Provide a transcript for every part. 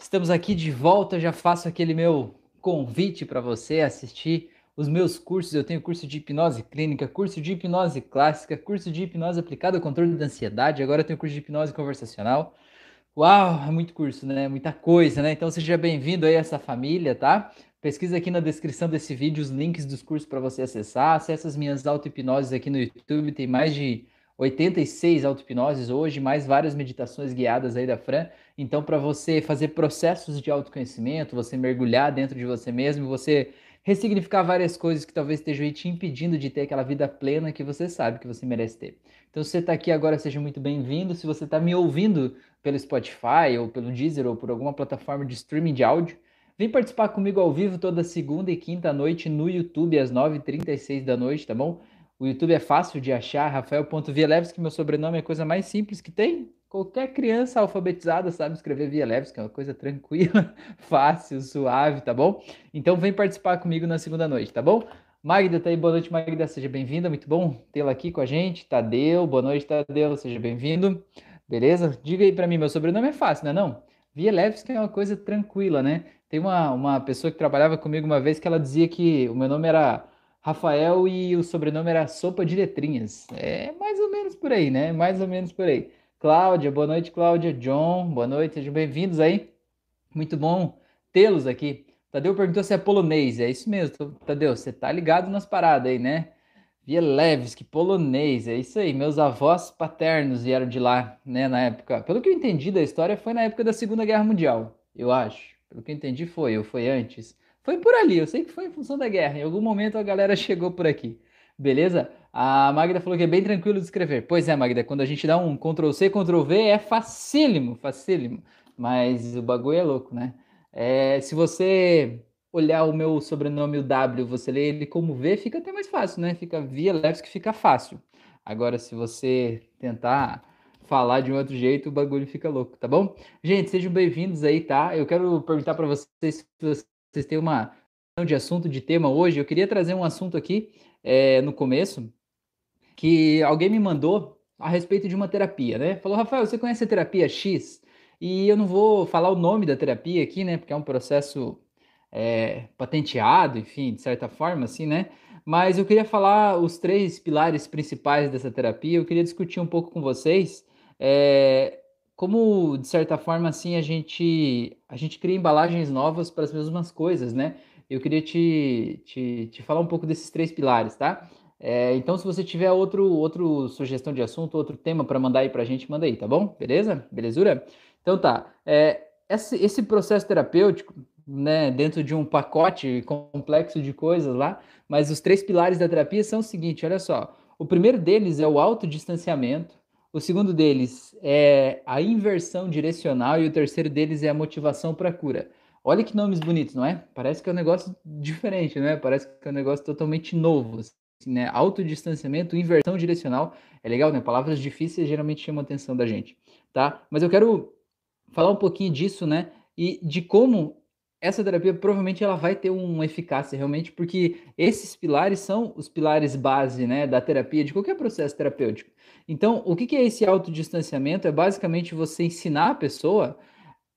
Estamos aqui de volta. Já faço aquele meu convite para você assistir os meus cursos. Eu tenho curso de hipnose clínica, curso de hipnose clássica, curso de hipnose aplicada ao controle da ansiedade. Agora eu tenho curso de hipnose conversacional. Uau, é muito curso, né? Muita coisa, né? Então seja bem-vindo aí a essa família, tá? Pesquisa aqui na descrição desse vídeo os links dos cursos para você acessar. Acesse as minhas auto-hipnoses aqui no YouTube. Tem mais de 86 auto-hipnoses hoje, mais várias meditações guiadas aí da Fran. Então, para você fazer processos de autoconhecimento, você mergulhar dentro de você mesmo, você ressignificar várias coisas que talvez estejam te impedindo de ter aquela vida plena que você sabe que você merece ter. Então, se você está aqui agora, seja muito bem-vindo. Se você está me ouvindo pelo Spotify ou pelo Deezer ou por alguma plataforma de streaming de áudio, vem participar comigo ao vivo toda segunda e quinta noite no YouTube às 9h36 da noite, tá bom? O YouTube é fácil de achar, Rafael.Vielevski, meu sobrenome é a coisa mais simples que tem. Qualquer criança alfabetizada sabe escrever Vielevski, é uma coisa tranquila, fácil, suave, tá bom? Então vem participar comigo na segunda noite, tá bom? Magda tá aí, boa noite, Magda, seja bem-vinda, muito bom tê-la aqui com a gente. Tadeu, boa noite, Tadeu, seja bem-vindo. Beleza? Diga aí para mim, meu sobrenome é fácil, não é não? Vielevski é uma coisa tranquila, né? Tem uma, uma pessoa que trabalhava comigo uma vez que ela dizia que o meu nome era Rafael e o sobrenome era Sopa de Letrinhas. É mais ou menos por aí, né? Mais ou menos por aí. Cláudia, boa noite, Cláudia. John, boa noite, sejam bem-vindos aí. Muito bom tê-los aqui. Tadeu perguntou se é polonês. É isso mesmo, Tadeu, você tá ligado nas paradas aí, né? Vielewski, polonês, é isso aí. Meus avós paternos vieram de lá, né, na época. Pelo que eu entendi da história, foi na época da Segunda Guerra Mundial, eu acho. Pelo que eu entendi, foi, ou foi antes. Foi por ali, eu sei que foi em função da guerra. Em algum momento a galera chegou por aqui. Beleza? A Magda falou que é bem tranquilo de escrever. Pois é, Magda, quando a gente dá um Ctrl C, Ctrl V é facílimo, facílimo. Mas o bagulho é louco, né? É, se você olhar o meu sobrenome, o W, você lê ele como V, fica até mais fácil, né? Fica via Leves que fica fácil. Agora, se você tentar falar de um outro jeito, o bagulho fica louco, tá bom? Gente, sejam bem-vindos aí, tá? Eu quero perguntar para vocês se vocês têm uma de assunto, de tema hoje, eu queria trazer um assunto aqui é, no começo, que alguém me mandou a respeito de uma terapia, né? Falou, Rafael, você conhece a terapia X? E eu não vou falar o nome da terapia aqui, né? Porque é um processo é, patenteado, enfim, de certa forma, assim, né? Mas eu queria falar os três pilares principais dessa terapia. Eu queria discutir um pouco com vocês é, como de certa forma assim a gente a gente cria embalagens novas para as mesmas coisas, né? Eu queria te, te, te falar um pouco desses três pilares, tá? É, então, se você tiver outro, outro sugestão de assunto, outro tema para mandar aí para a gente, manda aí, tá bom? Beleza? Belezura? Então tá. É, esse, esse processo terapêutico, né, dentro de um pacote complexo de coisas lá, mas os três pilares da terapia são o seguinte: olha só. O primeiro deles é o autodistanciamento. O segundo deles é a inversão direcional e o terceiro deles é a motivação para cura. Olha que nomes bonitos, não é? Parece que é um negócio diferente, né? Parece que é um negócio totalmente novo, assim, né? Autodistanciamento, inversão direcional. É legal, né? Palavras difíceis geralmente chamam a atenção da gente, tá? Mas eu quero falar um pouquinho disso, né? E de como essa terapia provavelmente ela vai ter uma eficácia realmente, porque esses pilares são os pilares base, né, da terapia, de qualquer processo terapêutico. Então, o que é esse autodistanciamento? É basicamente você ensinar a pessoa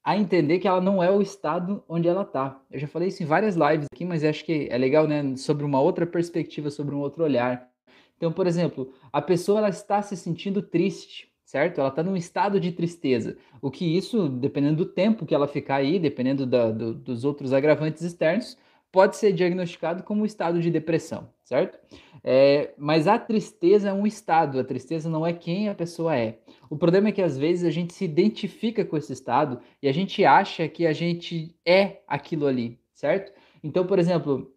a entender que ela não é o estado onde ela está. Eu já falei isso em várias lives aqui, mas acho que é legal, né? Sobre uma outra perspectiva, sobre um outro olhar. Então, por exemplo, a pessoa ela está se sentindo triste, certo? Ela está num estado de tristeza. O que isso, dependendo do tempo que ela ficar aí, dependendo da, do, dos outros agravantes externos, pode ser diagnosticado como estado de depressão, certo? É, mas a tristeza é um estado, a tristeza não é quem a pessoa é. O problema é que às vezes a gente se identifica com esse estado e a gente acha que a gente é aquilo ali, certo? Então, por exemplo,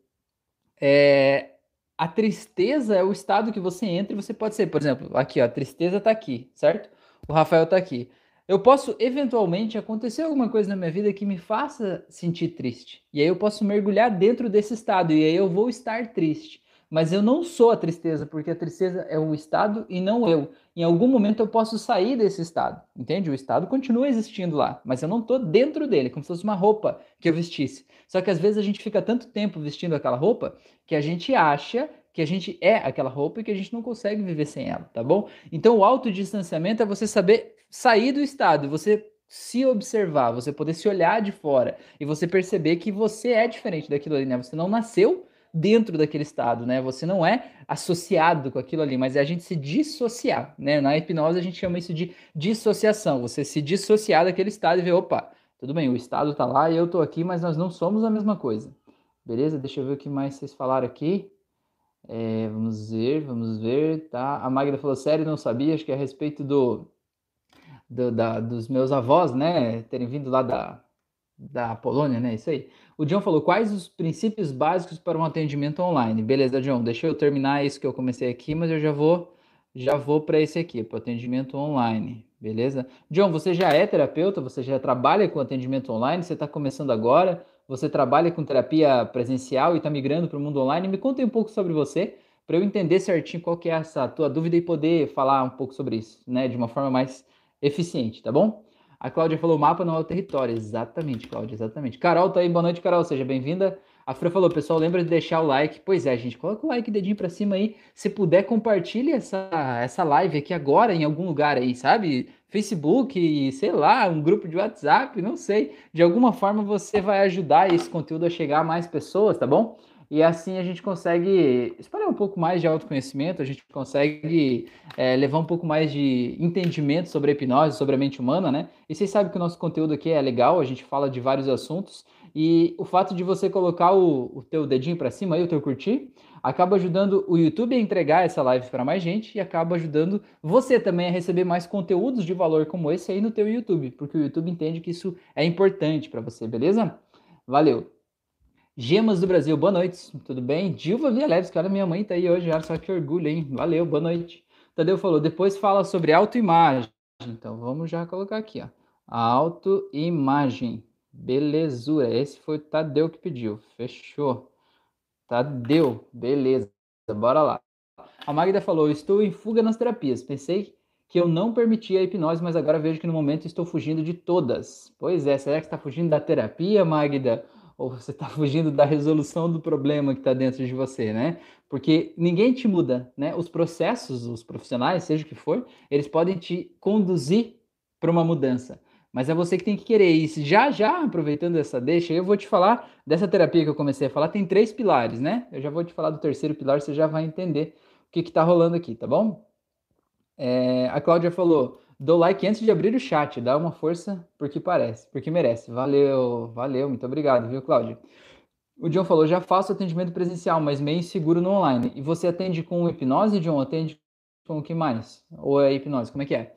é, a tristeza é o estado que você entra e você pode ser, por exemplo, aqui, ó, a tristeza tá aqui, certo? O Rafael tá aqui. Eu posso eventualmente acontecer alguma coisa na minha vida que me faça sentir triste. E aí eu posso mergulhar dentro desse estado e aí eu vou estar triste mas eu não sou a tristeza, porque a tristeza é o estado e não eu. Em algum momento eu posso sair desse estado, entende? O estado continua existindo lá, mas eu não estou dentro dele, como se fosse uma roupa que eu vestisse. Só que às vezes a gente fica tanto tempo vestindo aquela roupa que a gente acha que a gente é aquela roupa e que a gente não consegue viver sem ela, tá bom? Então o autodistanciamento é você saber sair do estado, você se observar, você poder se olhar de fora e você perceber que você é diferente daquilo ali, né? Você não nasceu dentro daquele estado, né? Você não é associado com aquilo ali, mas é a gente se dissociar, né? Na hipnose a gente chama isso de dissociação. Você se dissociar daquele estado e ver, opa, tudo bem, o estado tá lá e eu tô aqui, mas nós não somos a mesma coisa. Beleza? Deixa eu ver o que mais vocês falaram aqui. É, vamos ver, vamos ver, tá? A Magda falou, sério, não sabia, acho que é a respeito do do, da, dos meus avós, né, terem vindo lá da, da Polônia, né, isso aí. O John falou, quais os princípios básicos para um atendimento online? Beleza, John, deixa eu terminar isso que eu comecei aqui, mas eu já vou já vou para esse aqui, para atendimento online, beleza? John, você já é terapeuta? Você já trabalha com atendimento online? Você está começando agora? Você trabalha com terapia presencial e está migrando para o mundo online? Me conta um pouco sobre você, para eu entender certinho qual que é essa tua dúvida e poder falar um pouco sobre isso, né, de uma forma mais eficiente, tá bom? A Cláudia falou: mapa não é o território. Exatamente, Cláudia, exatamente. Carol tá aí, boa noite, Carol, seja bem-vinda. A Fran falou: pessoal, lembra de deixar o like. Pois é, gente, coloca o like, dedinho pra cima aí. Se puder, compartilhe essa, essa live aqui agora em algum lugar aí, sabe? Facebook, sei lá, um grupo de WhatsApp, não sei. De alguma forma você vai ajudar esse conteúdo a chegar a mais pessoas, tá bom? E assim a gente consegue espalhar um pouco mais de autoconhecimento, a gente consegue é, levar um pouco mais de entendimento sobre a hipnose, sobre a mente humana, né? E vocês sabem que o nosso conteúdo aqui é legal, a gente fala de vários assuntos. E o fato de você colocar o, o teu dedinho para cima aí, o teu curtir, acaba ajudando o YouTube a entregar essa live para mais gente e acaba ajudando você também a receber mais conteúdos de valor como esse aí no teu YouTube, porque o YouTube entende que isso é importante para você, beleza? Valeu! Gemas do Brasil, boa noite, tudo bem? Dilva Vialeves, olha, minha mãe tá aí hoje, olha só que orgulho, hein? Valeu, boa noite. Tadeu falou, depois fala sobre autoimagem. Então vamos já colocar aqui, ó. Autoimagem. Belezura. Esse foi o Tadeu que pediu. Fechou. Tadeu, beleza. Bora lá. A Magda falou: Estou em fuga nas terapias. Pensei que eu não permitia a hipnose, mas agora vejo que no momento estou fugindo de todas. Pois é, será que está fugindo da terapia, Magda? Ou você está fugindo da resolução do problema que está dentro de você, né? Porque ninguém te muda, né? Os processos, os profissionais, seja o que for, eles podem te conduzir para uma mudança. Mas é você que tem que querer. E já, já, aproveitando essa deixa, eu vou te falar dessa terapia que eu comecei a falar. Tem três pilares, né? Eu já vou te falar do terceiro pilar, você já vai entender o que está rolando aqui, tá bom? É, a Cláudia falou: Dou like antes de abrir o chat, dá uma força porque parece, porque merece. Valeu, valeu, muito obrigado, viu, Cláudio? O John falou: já faço atendimento presencial, mas meio inseguro no online. E você atende com hipnose, John? Atende com o que mais? Ou é hipnose? Como é que é?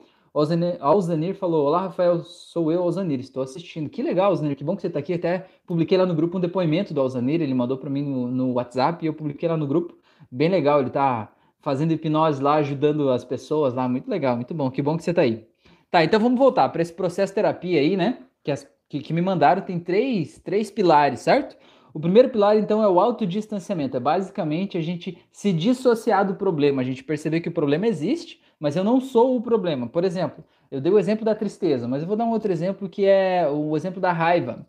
Alzanir falou: Olá, Rafael, sou eu, Alzanir, estou assistindo. Que legal, Alzanir, que bom que você está aqui. Até publiquei lá no grupo um depoimento do Alzanir, ele mandou para mim no, no, WhatsApp e eu publiquei lá no grupo. Bem legal, ele está fazendo hipnose lá, ajudando as pessoas lá. Muito legal, muito bom. Que bom que você está aí. Tá, então vamos voltar para esse processo terapia aí, né? Que, as, que, que, me mandaram tem três, três pilares, certo? O primeiro pilar, então, é o autodistanciamento. É basicamente a gente se dissociar do problema, a gente perceber que o problema existe, mas eu não sou o problema. Por exemplo, eu dei o exemplo da tristeza, mas eu vou dar um outro exemplo que é o exemplo da raiva.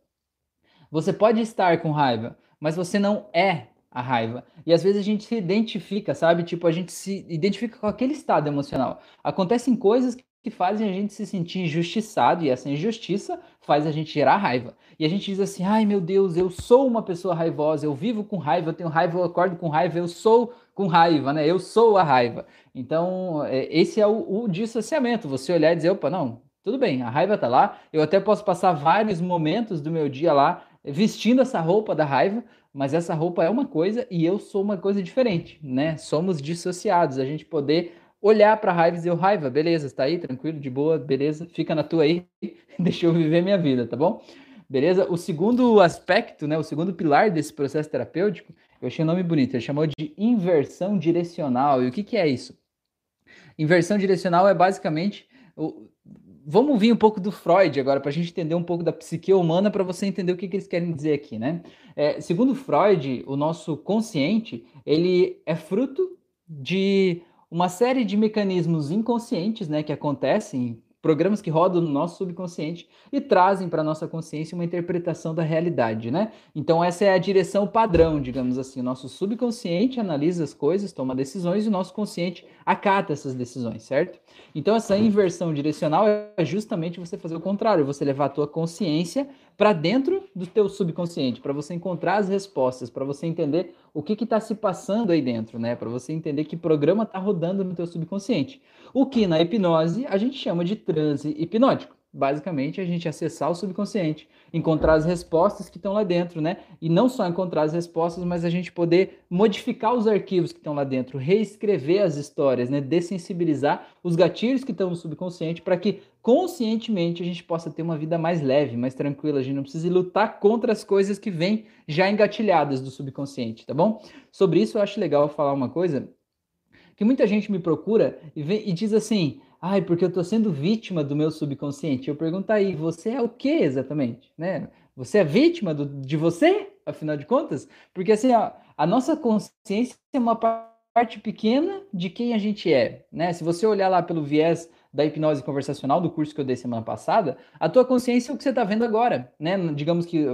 Você pode estar com raiva, mas você não é a raiva. E às vezes a gente se identifica, sabe? Tipo, a gente se identifica com aquele estado emocional. Acontecem coisas que fazem a gente se sentir injustiçado e essa injustiça faz a gente gerar raiva. E a gente diz assim: ai meu Deus, eu sou uma pessoa raivosa, eu vivo com raiva, eu tenho raiva, eu acordo com raiva, eu sou com raiva, né? Eu sou a raiva. Então, é, esse é o, o dissociamento. Você olhar e dizer: opa, não, tudo bem, a raiva tá lá, eu até posso passar vários momentos do meu dia lá vestindo essa roupa da raiva, mas essa roupa é uma coisa e eu sou uma coisa diferente, né? Somos dissociados, a gente poder olhar para raiva e dizer, raiva, beleza, está aí, tranquilo, de boa, beleza, fica na tua aí, deixa eu viver minha vida, tá bom? Beleza? O segundo aspecto, né, o segundo pilar desse processo terapêutico, eu achei o um nome bonito, ele chamou de inversão direcional. E o que, que é isso? Inversão direcional é basicamente vamos vir um pouco do Freud agora, para a gente entender um pouco da psique humana, para você entender o que, que, eles querem dizer aqui, né? É, segundo Freud, o nosso consciente, ele é fruto de uma série de mecanismos inconscientes, né, que acontecem programas que rodam no nosso subconsciente e trazem para nossa consciência uma interpretação da realidade, né? Então essa é a direção padrão, digamos assim. O nosso subconsciente analisa as coisas, toma decisões e o nosso consciente acata essas decisões, certo? Então essa inversão direcional é justamente você fazer o contrário, você levar a tua consciência para dentro do teu subconsciente, para você encontrar as respostas, para você entender o que está se passando aí dentro, né? Para você entender que programa está rodando no teu subconsciente. O que na hipnose a gente chama de transe hipnótico basicamente a gente acessar o subconsciente, encontrar as respostas que estão lá dentro, né? E não só encontrar as respostas, mas a gente poder modificar os arquivos que estão lá dentro, reescrever as histórias, né? Dessensibilizar os gatilhos que estão no subconsciente para que conscientemente a gente possa ter uma vida mais leve, mais tranquila, a gente não precisa lutar contra as coisas que vêm já engatilhadas do subconsciente, tá bom? Sobre isso eu acho legal falar uma coisa que muita gente me procura e, vem, e diz assim: Ai, porque eu estou sendo vítima do meu subconsciente. Eu pergunto aí, você é o que exatamente? Né? Você é vítima do, de você, afinal de contas? Porque assim, a, a nossa consciência é uma parte pequena de quem a gente é. Né? Se você olhar lá pelo viés da hipnose conversacional, do curso que eu dei semana passada, a tua consciência é o que você está vendo agora, né? Digamos que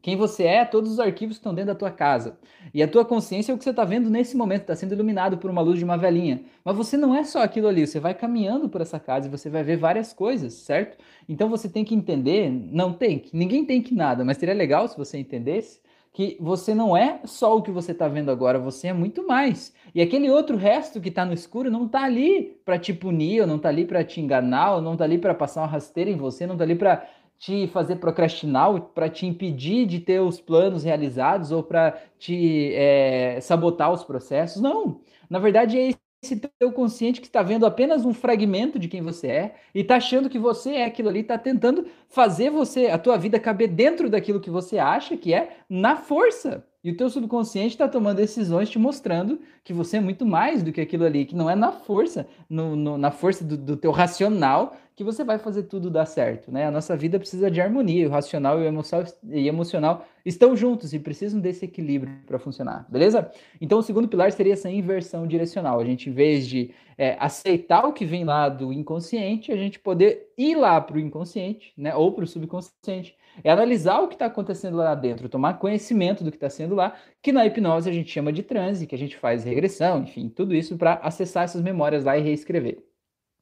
quem você é, todos os arquivos estão dentro da tua casa. E a tua consciência é o que você está vendo nesse momento, está sendo iluminado por uma luz de uma velhinha. Mas você não é só aquilo ali, você vai caminhando por essa casa e você vai ver várias coisas, certo? Então você tem que entender, não tem, ninguém tem que nada, mas seria legal se você entendesse que você não é só o que você está vendo agora, você é muito mais. E aquele outro resto que está no escuro não está ali para te punir, ou não está ali para te enganar, ou não está ali para passar uma rasteira em você, não está ali para te fazer procrastinar, para te impedir de ter os planos realizados ou para te é, sabotar os processos. Não. Na verdade, é esse teu consciente que está vendo apenas um fragmento de quem você é e está achando que você é aquilo ali, está tentando fazer você, a tua vida caber dentro daquilo que você acha que é na força. E o teu subconsciente está tomando decisões te mostrando que você é muito mais do que aquilo ali, que não é na força, no, no, na força do, do, teu racional que você vai fazer tudo dar certo, né? A nossa vida precisa de harmonia, o racional e o emocional, e emocional estão juntos e precisam desse equilíbrio para funcionar, beleza? Então o segundo pilar seria essa inversão direcional. A gente, em vez de é, aceitar o que vem lá do inconsciente, a gente poder ir lá para o inconsciente, né? Ou para o subconsciente é analisar o que está acontecendo lá dentro, tomar conhecimento do que está sendo lá, que na hipnose a gente chama de transe, que a gente faz regressão, enfim, tudo isso para acessar essas memórias lá e reescrever.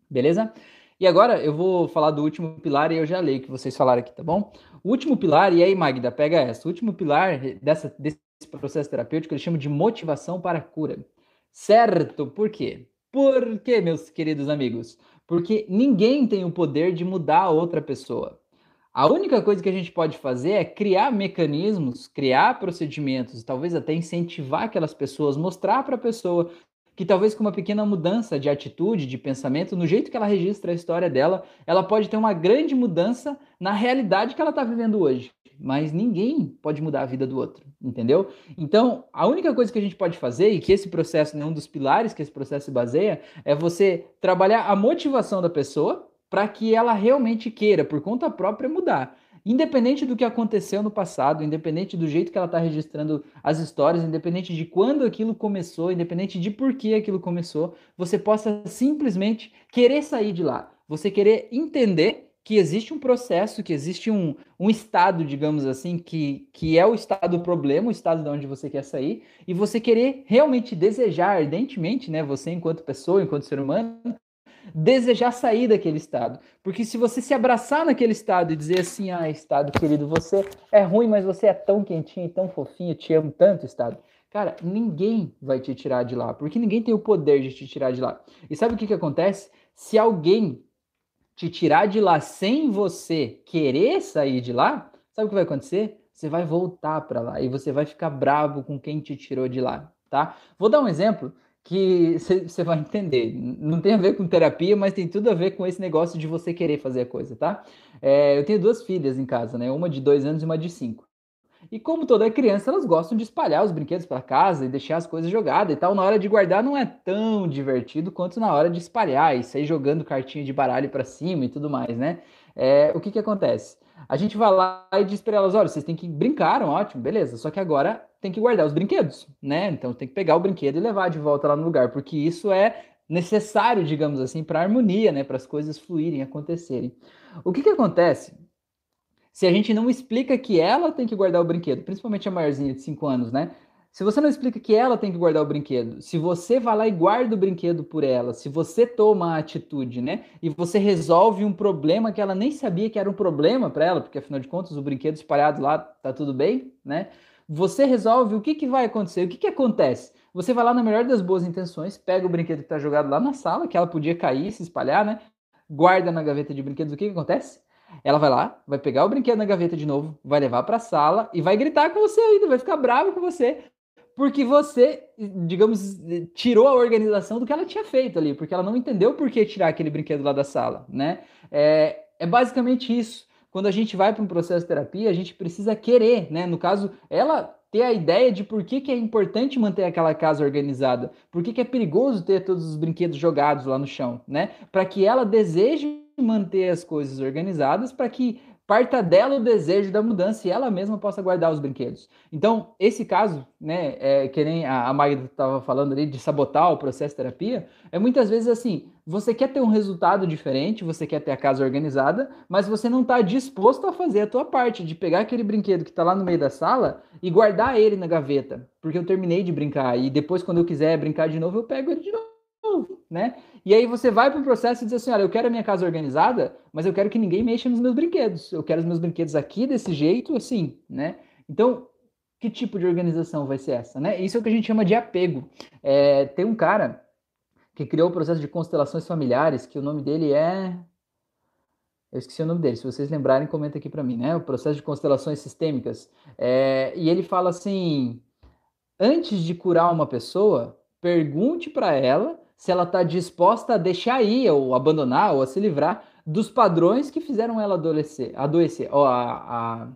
Beleza? E agora eu vou falar do último pilar e eu já leio que vocês falaram aqui, tá bom? O último pilar, e aí, Magda, pega essa. O último pilar dessa, desse processo terapêutico ele chama de motivação para a cura. Certo? Por quê? Por quê, meus queridos amigos? Porque ninguém tem o poder de mudar a outra pessoa. A única coisa que a gente pode fazer é criar mecanismos, criar procedimentos, talvez até incentivar aquelas pessoas, mostrar para a pessoa que talvez com uma pequena mudança de atitude, de pensamento, no jeito que ela registra a história dela, ela pode ter uma grande mudança na realidade que ela está vivendo hoje. Mas ninguém pode mudar a vida do outro, entendeu? Então, a única coisa que a gente pode fazer, e que esse processo, nenhum dos pilares que esse processo se baseia, é você trabalhar a motivação da pessoa, para que ela realmente queira, por conta própria, mudar. Independente do que aconteceu no passado, independente do jeito que ela está registrando as histórias, independente de quando aquilo começou, independente de por que aquilo começou, você possa simplesmente querer sair de lá. Você querer entender que existe um processo, que existe um, um estado, digamos assim, que, que é o estado do problema, o estado de onde você quer sair, e você querer realmente desejar ardentemente, né, você enquanto pessoa, enquanto ser humano, desejar sair daquele estado. Porque se você se abraçar naquele estado e dizer assim, ah, estado querido, você é ruim, mas você é tão quentinho e tão fofinho, te amo tanto, estado. Cara, ninguém vai te tirar de lá, porque ninguém tem o poder de te tirar de lá. E sabe o que, que acontece? Se alguém te tirar de lá sem você querer sair de lá, sabe o que vai acontecer? Você vai voltar para lá e você vai ficar bravo com quem te tirou de lá, tá? Vou dar um exemplo que você vai entender. Não tem a ver com terapia, mas tem tudo a ver com esse negócio de você querer fazer a coisa, tá? É, eu tenho duas filhas em casa, né? Uma de dois anos e uma de cinco. E como toda criança, elas gostam de espalhar os brinquedos para casa e deixar as coisas jogadas e tal. Na hora de guardar não é tão divertido quanto na hora de espalhar e sair jogando cartinha de baralho para cima e tudo mais, né? É, o que que acontece? A gente vai lá e diz para elas: olha, vocês têm que brincar, ótimo, beleza. Só que agora tem que guardar os brinquedos, né? Então tem que pegar o brinquedo e levar de volta lá no lugar, porque isso é necessário, digamos assim, para a harmonia, né? Para as coisas fluírem, acontecerem. O que, que acontece se a gente não explica que ela tem que guardar o brinquedo, principalmente a maiorzinha de 5 anos, né? Se você não explica que ela tem que guardar o brinquedo, se você vai lá e guarda o brinquedo por ela, se você toma a atitude, né? E você resolve um problema que ela nem sabia que era um problema para ela, porque afinal de contas o brinquedo espalhado lá tá tudo bem, né? Você resolve o que, que vai acontecer, o que, que acontece? Você vai lá na melhor das boas intenções, pega o brinquedo que está jogado lá na sala, que ela podia cair, se espalhar, né? Guarda na gaveta de brinquedos, o que, que acontece? Ela vai lá, vai pegar o brinquedo na gaveta de novo, vai levar para a sala e vai gritar com você ainda, vai ficar bravo com você, porque você, digamos, tirou a organização do que ela tinha feito ali, porque ela não entendeu por que tirar aquele brinquedo lá da sala, né? É, é basicamente isso. Quando a gente vai para um processo de terapia, a gente precisa querer, né? No caso, ela ter a ideia de por que, que é importante manter aquela casa organizada, por que, que é perigoso ter todos os brinquedos jogados lá no chão, né? Para que ela deseje manter as coisas organizadas, para que parta dela o desejo da mudança e ela mesma possa guardar os brinquedos. Então, esse caso, né, é, que nem a, Magda estava falando ali, de sabotar o processo de terapia, é muitas vezes assim, você quer ter um resultado diferente, você quer ter a casa organizada, mas você não está disposto a fazer a tua parte, de pegar aquele brinquedo que está lá no meio da sala e guardar ele na gaveta, porque eu terminei de brincar, e depois quando eu quiser brincar de novo, eu pego ele de novo né? E aí você vai para o processo e diz assim, olha, eu quero a minha casa organizada, mas eu quero que ninguém mexa nos meus brinquedos. Eu quero os meus brinquedos aqui desse jeito, assim, né? Então, que tipo de organização vai ser essa, né? Isso é o que a gente chama de apego. É, tem um cara que criou o processo de constelações familiares, que o nome dele é eu esqueci o nome dele. Se vocês lembrarem, comenta aqui para mim, né? O processo de constelações sistêmicas. É, e ele fala assim: antes de curar uma pessoa, pergunte para ela se ela está disposta a deixar ir, ou abandonar, ou a se livrar dos padrões que fizeram ela adoecer. adoecer. Oh, a,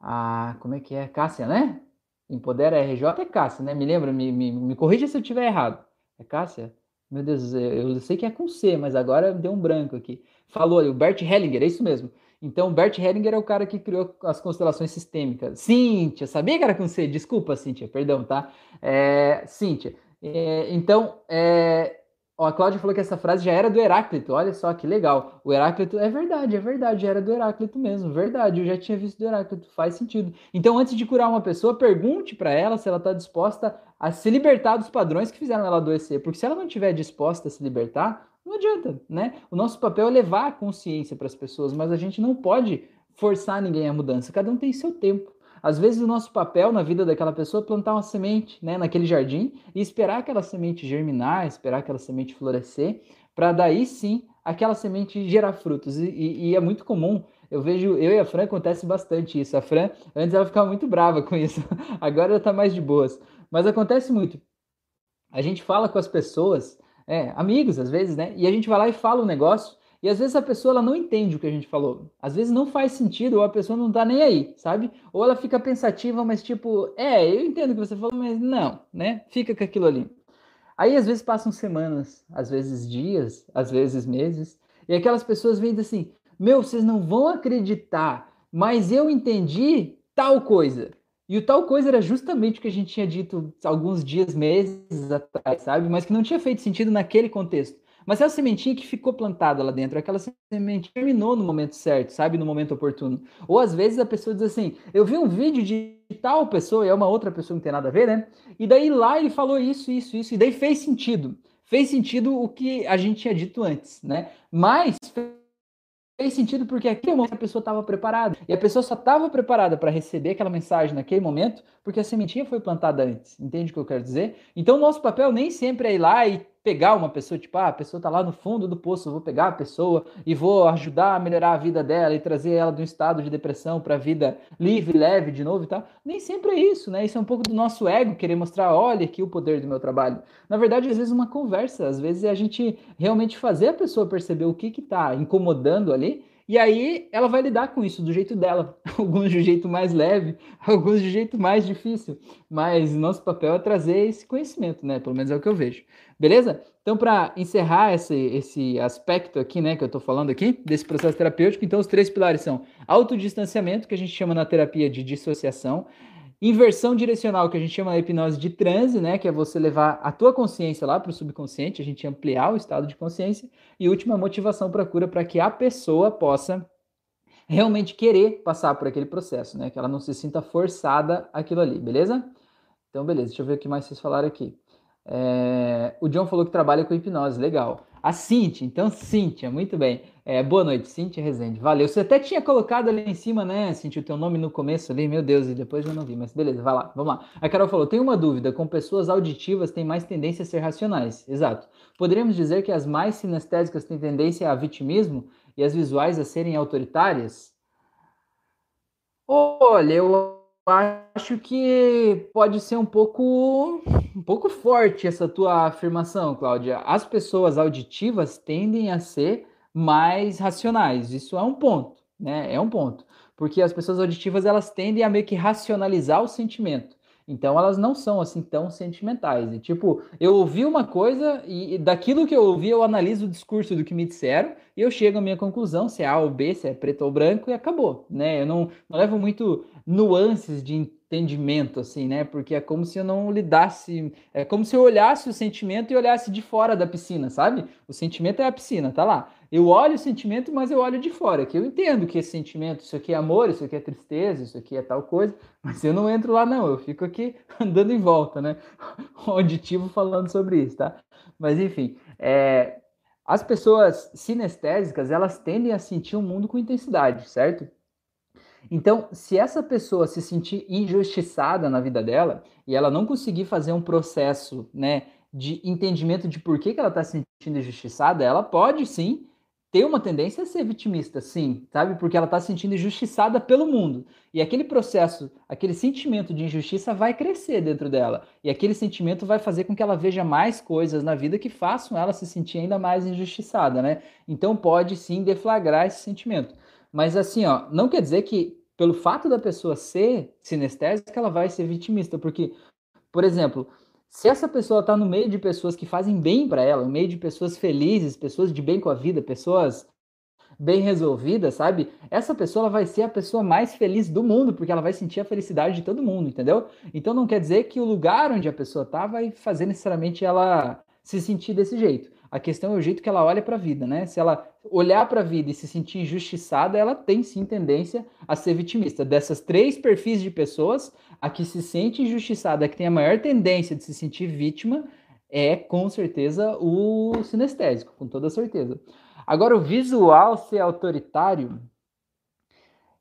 a, a, como é que é? Cássia, né? Empodera RJ é Cássia, né? Me lembra, me, me, me corrija se eu estiver errado. É Cássia? Meu Deus, eu sei que é com C, mas agora deu um branco aqui. Falou ali, o Bert Hellinger, é isso mesmo. Então, Bert Hellinger é o cara que criou as constelações sistêmicas. Cíntia, sabia que era com C? Desculpa, Cíntia, perdão, tá? É, Cíntia, é, então, é, ó, a Cláudia falou que essa frase já era do Heráclito. Olha só que legal. O Heráclito é verdade, é verdade, já era do Heráclito mesmo. Verdade, eu já tinha visto do Heráclito, faz sentido. Então, antes de curar uma pessoa, pergunte para ela se ela está disposta a se libertar dos padrões que fizeram ela adoecer. Porque se ela não estiver disposta a se libertar, não adianta, né? O nosso papel é levar a consciência para as pessoas, mas a gente não pode forçar ninguém à mudança. Cada um tem seu tempo. Às vezes o nosso papel na vida daquela pessoa é plantar uma semente, né, naquele jardim e esperar aquela semente germinar, esperar aquela semente florescer, para daí sim aquela semente gerar frutos. E, e, e, é muito comum. Eu vejo, eu e a Fran acontece bastante isso. A Fran, antes ela ficava muito brava com isso, agora ela tá mais de boas. Mas acontece muito. A gente fala com as pessoas, é, amigos às vezes, né? E a gente vai lá e fala um negócio e às vezes a pessoa ela não entende o que a gente falou. Às vezes não faz sentido, ou a pessoa não tá nem aí, sabe? Ou ela fica pensativa, mas tipo, é, eu entendo o que você falou, mas não, né? Fica com aquilo ali. Aí às vezes passam semanas, às vezes dias, às vezes meses, e aquelas pessoas vêm assim: meu, vocês não vão acreditar, mas eu entendi tal coisa. E o tal coisa era justamente o que a gente tinha dito alguns dias, meses atrás, sabe? Mas que não tinha feito sentido naquele contexto. Mas é a sementinha que ficou plantada lá dentro, aquela semente terminou no momento certo, sabe? No momento oportuno. Ou às vezes a pessoa diz assim: eu vi um vídeo de tal pessoa, e é uma outra pessoa que não tem nada a ver, né? E daí lá ele falou isso, isso, isso, e daí fez sentido. Fez sentido o que a gente tinha dito antes, né? Mas fez sentido porque aquele momento a pessoa estava preparada. E a pessoa só estava preparada para receber aquela mensagem naquele momento porque a sementinha foi plantada antes. Entende o que eu quero dizer? Então, nosso papel nem sempre é ir lá e pegar uma pessoa, tipo, ah, a pessoa tá lá no fundo do poço, vou pegar a pessoa e vou ajudar a melhorar a vida dela e trazer ela de um estado de depressão para a vida livre, leve de novo e tal. Nem sempre é isso, né? Isso é um pouco do nosso ego querer mostrar, olha aqui o poder do meu trabalho. Na verdade, às vezes uma conversa, às vezes é a gente realmente fazer a pessoa perceber o que que tá incomodando ali e aí ela vai lidar com isso do jeito dela. Alguns de jeito mais leve, alguns de jeito mais difícil. Mas nosso papel é trazer esse conhecimento, né? Pelo menos é o que eu vejo. Beleza? Então, para encerrar esse, esse aspecto aqui, né, que eu estou falando aqui, desse processo terapêutico, então os três pilares são autodistanciamento, que a gente chama na terapia de dissociação, Inversão direcional, que a gente chama de hipnose de transe, né? Que é você levar a tua consciência lá para o subconsciente, a gente ampliar o estado de consciência. E última, motivação para cura, para que a pessoa possa realmente querer passar por aquele processo, né? Que ela não se sinta forçada aquilo ali, beleza? Então, beleza, deixa eu ver o que mais vocês falaram aqui. É... O John falou que trabalha com hipnose, legal. A Cintia, então Cintia, muito bem. É, boa noite, Cintia Rezende. Valeu. Você até tinha colocado ali em cima, né, Cintia, o teu nome no começo ali, meu Deus, e depois eu não vi, mas beleza, vai lá, vamos lá. A Carol falou: tem uma dúvida, com pessoas auditivas têm mais tendência a ser racionais. Exato. Poderíamos dizer que as mais sinestésicas têm tendência a vitimismo e as visuais a serem autoritárias? Olha, eu acho que pode ser um pouco um pouco forte essa tua afirmação, Cláudia. As pessoas auditivas tendem a ser mais racionais. Isso é um ponto, né? É um ponto. Porque as pessoas auditivas elas tendem a meio que racionalizar o sentimento. Então elas não são assim tão sentimentais. E, tipo, eu ouvi uma coisa e daquilo que eu ouvi eu analiso o discurso do que me disseram e eu chego à minha conclusão se é A ou B, se é preto ou branco e acabou, né? Eu não, não levo muito nuances de entendimento assim, né? Porque é como se eu não lidasse, é como se eu olhasse o sentimento e olhasse de fora da piscina, sabe? O sentimento é a piscina, tá lá. Eu olho o sentimento, mas eu olho de fora, que eu entendo que esse sentimento, isso aqui é amor, isso aqui é tristeza, isso aqui é tal coisa, mas eu não entro lá não, eu fico aqui andando em volta, né? Auditivo falando sobre isso, tá? Mas enfim, é, as pessoas sinestésicas, elas tendem a sentir o mundo com intensidade, certo? Então, se essa pessoa se sentir injustiçada na vida dela e ela não conseguir fazer um processo, né, de entendimento de por que, que ela está se sentindo injustiçada, ela pode sim tem uma tendência a ser vitimista, sim, sabe? Porque ela está se sentindo injustiçada pelo mundo. E aquele processo, aquele sentimento de injustiça vai crescer dentro dela. E aquele sentimento vai fazer com que ela veja mais coisas na vida que façam ela se sentir ainda mais injustiçada, né? Então pode sim deflagrar esse sentimento. Mas assim, ó, não quer dizer que pelo fato da pessoa ser sinestésica, ela vai ser vitimista. Porque, por exemplo, se essa pessoa está no meio de pessoas que fazem bem para ela, no meio de pessoas felizes, pessoas de bem com a vida, pessoas bem resolvidas, sabe? Essa pessoa vai ser a pessoa mais feliz do mundo, porque ela vai sentir a felicidade de todo mundo, entendeu? Então não quer dizer que o lugar onde a pessoa tá vai fazer necessariamente ela se sentir desse jeito. A questão é o jeito que ela olha para a vida, né? Se ela olhar para a vida e se sentir injustiçada, ela tem sim tendência a ser vitimista. Dessas três perfis de pessoas, a que se sente injustiçada, a que tem a maior tendência de se sentir vítima, é com certeza o sinestésico, com toda certeza. Agora, o visual ser autoritário,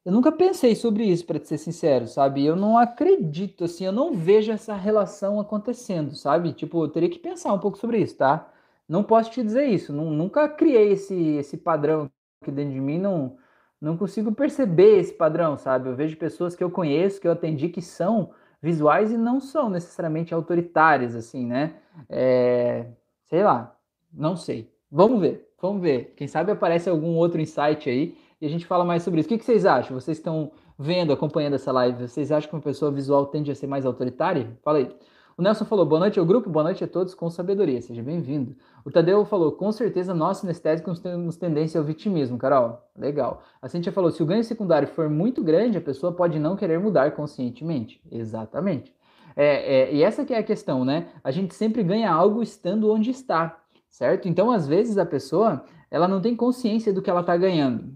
eu nunca pensei sobre isso, para ser sincero, sabe? Eu não acredito, assim, eu não vejo essa relação acontecendo, sabe? Tipo, eu teria que pensar um pouco sobre isso, tá? Não posso te dizer isso, nunca criei esse, esse padrão aqui dentro de mim, não, não consigo perceber esse padrão, sabe? Eu vejo pessoas que eu conheço, que eu atendi, que são visuais e não são necessariamente autoritárias, assim, né? É, sei lá, não sei. Vamos ver, vamos ver. Quem sabe aparece algum outro insight aí e a gente fala mais sobre isso. O que, que vocês acham? Vocês estão vendo, acompanhando essa live, vocês acham que uma pessoa visual tende a ser mais autoritária? Fala aí. O Nelson falou, boa noite ao grupo, boa noite a todos com sabedoria, seja bem-vindo. O Tadeu falou, com certeza nós sinestésicos temos tendência ao vitimismo, Carol. Legal. A Cintia falou, se o ganho secundário for muito grande, a pessoa pode não querer mudar conscientemente. Exatamente. É, é, e essa que é a questão, né? A gente sempre ganha algo estando onde está, certo? Então, às vezes, a pessoa, ela não tem consciência do que ela está ganhando.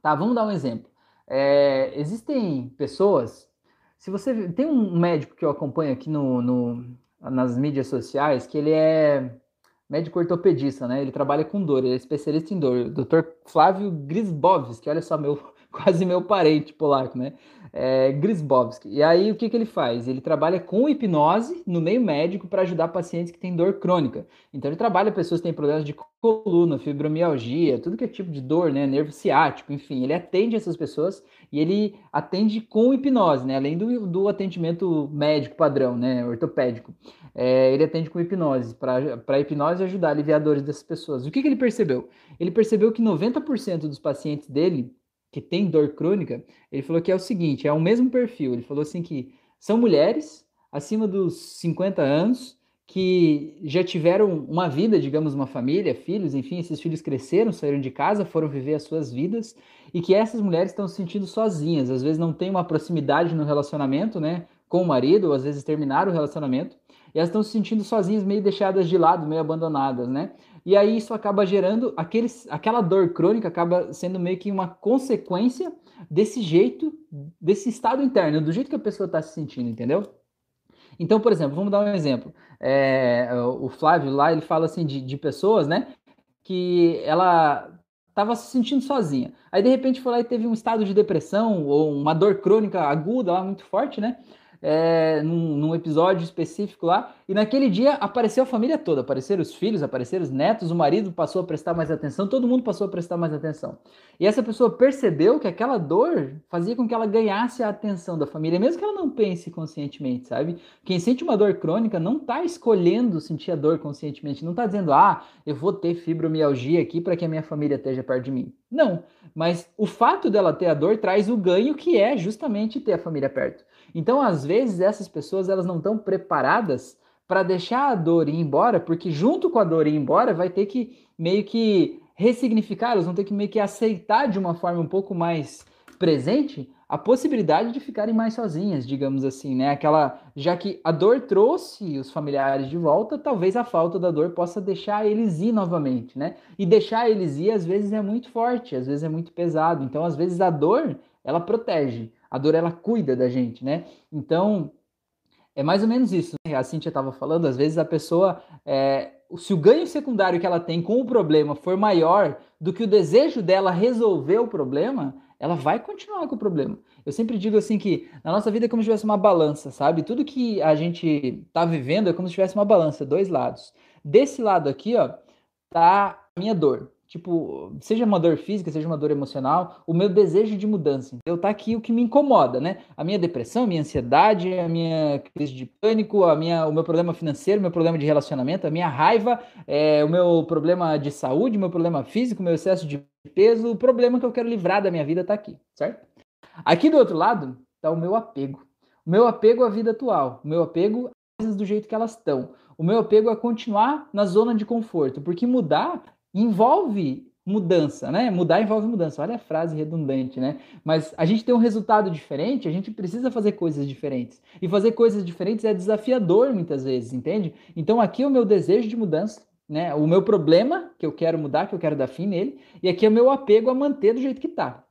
Tá, vamos dar um exemplo. É, existem pessoas se você tem um médico que eu acompanho aqui no, no, nas mídias sociais, que ele é médico ortopedista, né? Ele trabalha com dor, ele é especialista em dor. Dr. Flávio Grisbovski, olha só, meu, quase meu parente polaco, né? É, Grisbovski. E aí, o que, que ele faz? Ele trabalha com hipnose no meio médico para ajudar pacientes que têm dor crônica. Então, ele trabalha pessoas que têm problemas de coluna, fibromialgia, tudo que é tipo de dor, né? Nervo ciático, enfim. Ele atende essas pessoas e ele atende com hipnose, né? Além do, do atendimento médico padrão, né? Ortopédico. É, ele atende com hipnose, para hipnose ajudar aliviadores dessas pessoas. O que, que ele percebeu? Ele percebeu que 90% dos pacientes dele que tem dor crônica, ele falou que é o seguinte, é o mesmo perfil. Ele falou assim que são mulheres acima dos 50 anos que já tiveram uma vida, digamos, uma família, filhos, enfim, esses filhos cresceram, saíram de casa, foram viver as suas vidas, e que essas mulheres estão se sentindo sozinhas, às vezes não tem uma proximidade no relacionamento, né, com o marido, ou às vezes terminaram o relacionamento, e elas estão se sentindo sozinhas, meio deixadas de lado, meio abandonadas, né? E aí isso acaba gerando aqueles, aquela dor crônica acaba sendo meio que uma consequência desse jeito, desse estado interno, do jeito que a pessoa está se sentindo, entendeu? Então, por exemplo, vamos dar um exemplo. É, o Flávio lá, ele fala assim de, de pessoas, né? Que ela estava se sentindo sozinha. Aí, de repente, foi lá e teve um estado de depressão ou uma dor crônica aguda lá, muito forte, né? É, num, num, episódio específico lá, e naquele dia apareceu a família toda, apareceram os filhos, apareceram os netos, o marido passou a prestar mais atenção, todo mundo passou a prestar mais atenção. E essa pessoa percebeu que aquela dor fazia com que ela ganhasse a atenção da família, mesmo que ela não pense conscientemente, sabe? Quem sente uma dor crônica não está escolhendo sentir a dor conscientemente, não está dizendo, ah, eu vou ter fibromialgia aqui para que a minha família esteja perto de mim. Não, mas o fato dela ter a dor traz o ganho que é justamente ter a família perto. Então, às vezes, essas pessoas elas não estão preparadas para deixar a dor ir embora, porque junto com a dor ir embora, vai ter que meio que ressignificar, elas vão ter que meio que aceitar de uma forma um pouco mais presente a possibilidade de ficarem mais sozinhas, digamos assim, né? Aquela, já que a dor trouxe os familiares de volta, talvez a falta da dor possa deixar eles ir novamente, né? E deixar eles ir às vezes é muito forte, às vezes é muito pesado. Então, às vezes a dor, ela protege a dor ela cuida da gente, né? Então, é mais ou menos isso. Né? A Cintia estava falando, às vezes a pessoa, é, se o ganho secundário que ela tem com o problema for maior do que o desejo dela resolver o problema, ela vai continuar com o problema. Eu sempre digo assim que na nossa vida é como se tivesse uma balança, sabe? Tudo que a gente está vivendo é como se tivesse uma balança, dois lados. Desse lado aqui, ó, tá a minha dor tipo, seja uma dor física, seja uma dor emocional, o meu desejo de mudança. Eu tá aqui o que me incomoda, né? A minha depressão, a minha ansiedade, a minha crise de pânico, a minha, o meu problema financeiro, o meu problema de relacionamento, a minha raiva, é, o meu problema de saúde, o meu problema físico, o meu excesso de peso, o problema que eu quero livrar da minha vida tá aqui, certo? Aqui do outro lado tá o meu apego. O meu apego à vida atual, o meu apego às coisas do jeito que elas estão. O meu apego a continuar na zona de conforto, porque mudar envolve mudança, né? Mudar envolve mudança. Olha a frase redundante, né? Mas a gente tem um resultado diferente, a gente precisa fazer coisas diferentes. E fazer coisas diferentes é desafiador muitas vezes, entende? Então aqui é o meu desejo de mudança, né? O meu problema que eu quero mudar, que eu quero dar fim nele, e aqui é o meu apego a manter do jeito que tá.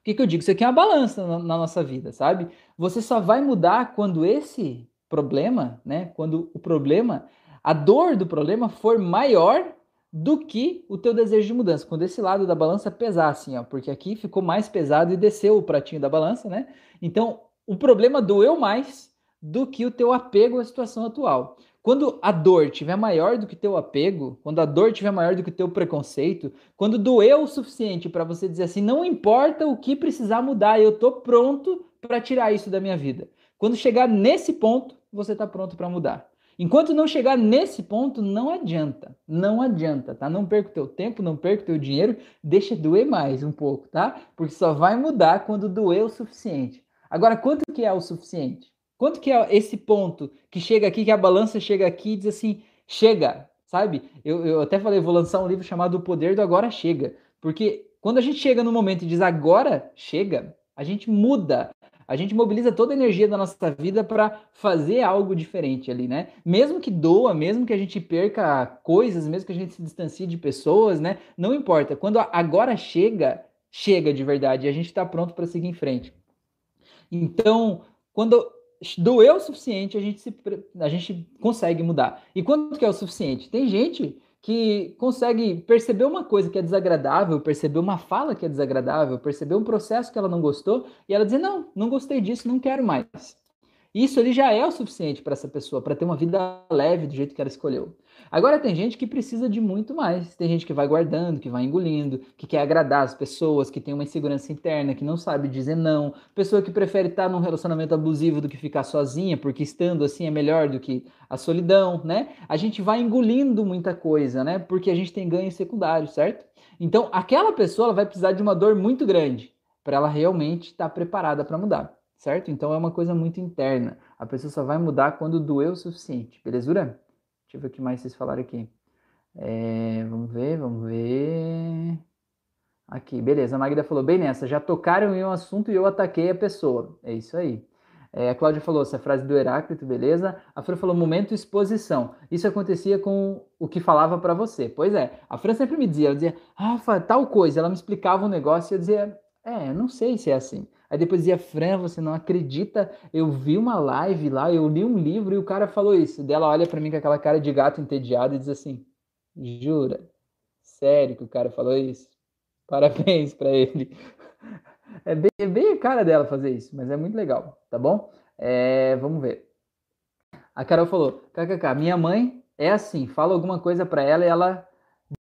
O que, que eu digo? Isso aqui é uma balança na, na nossa vida, sabe? Você só vai mudar quando esse problema, né? Quando o problema, a dor do problema for maior do que o teu desejo de mudança. Quando esse lado da balança pesar assim, ó, porque aqui ficou mais pesado e desceu o pratinho da balança, né? Então, o problema doeu mais do que o teu apego à situação atual. Quando a dor tiver maior do que teu apego, quando a dor tiver maior do que teu preconceito, quando doeu o suficiente para você dizer assim, não importa o que precisar mudar, eu tô pronto para tirar isso da minha vida. Quando chegar nesse ponto, você está pronto para mudar. Enquanto não chegar nesse ponto, não adianta. Não adianta, tá? Não perca o teu tempo, não perca o teu dinheiro, deixa doer mais um pouco, tá? Porque só vai mudar quando doer o suficiente. Agora, quanto que é o suficiente? Quanto que é esse ponto que chega aqui, que a balança chega aqui e diz assim, chega, sabe? Eu, eu até falei, vou lançar um livro chamado O Poder do Agora Chega. Porque quando a gente chega no momento e diz agora chega, a gente muda a gente mobiliza toda a energia da nossa vida para fazer algo diferente ali, né? Mesmo que doa, mesmo que a gente perca coisas, mesmo que a gente se distancie de pessoas, né? Não importa. Quando agora chega, chega de verdade e a gente está pronto para seguir em frente. Então, quando doeu o suficiente, a gente, se, a gente consegue mudar. E quanto que é o suficiente? Tem gente que consegue perceber uma coisa que é desagradável, perceber uma fala que é desagradável, perceber um processo que ela não gostou e ela dizer: Não, não gostei disso, não quero mais. Isso ali já é o suficiente para essa pessoa, para ter uma vida leve do jeito que ela escolheu. Agora tem gente que precisa de muito mais. Tem gente que vai guardando, que vai engolindo, que quer agradar as pessoas, que tem uma insegurança interna, que não sabe dizer não. Pessoa que prefere estar num relacionamento abusivo do que ficar sozinha, porque estando assim é melhor do que a solidão, né? A gente vai engolindo muita coisa, né? Porque a gente tem ganho secundário, certo? Então, aquela pessoa vai precisar de uma dor muito grande para ela realmente estar tá preparada para mudar certo? Então é uma coisa muito interna. A pessoa só vai mudar quando doer o suficiente, belezura? Deixa eu ver o que mais vocês falaram aqui. É, vamos ver, vamos ver. Aqui, beleza. A Magda falou, bem nessa, já tocaram em um assunto e eu ataquei a pessoa. É isso aí. É, a Cláudia falou essa frase do Heráclito, beleza? A Fran falou momento exposição. Isso acontecia com o que falava para você. Pois é, a Fran sempre me dizia, ela dizia, Rafa, tal coisa. Ela me explicava um negócio e eu dizia, é, não sei se é assim. Aí depois dizia, Fran, você não acredita, eu vi uma live lá, eu li um livro e o cara falou isso. Dela olha para mim com aquela cara de gato entediado e diz assim, jura? Sério que o cara falou isso? Parabéns para ele. É bem, é bem a cara dela fazer isso, mas é muito legal, tá bom? É, vamos ver. A Carol falou: KKK, minha mãe é assim, fala alguma coisa para ela e ela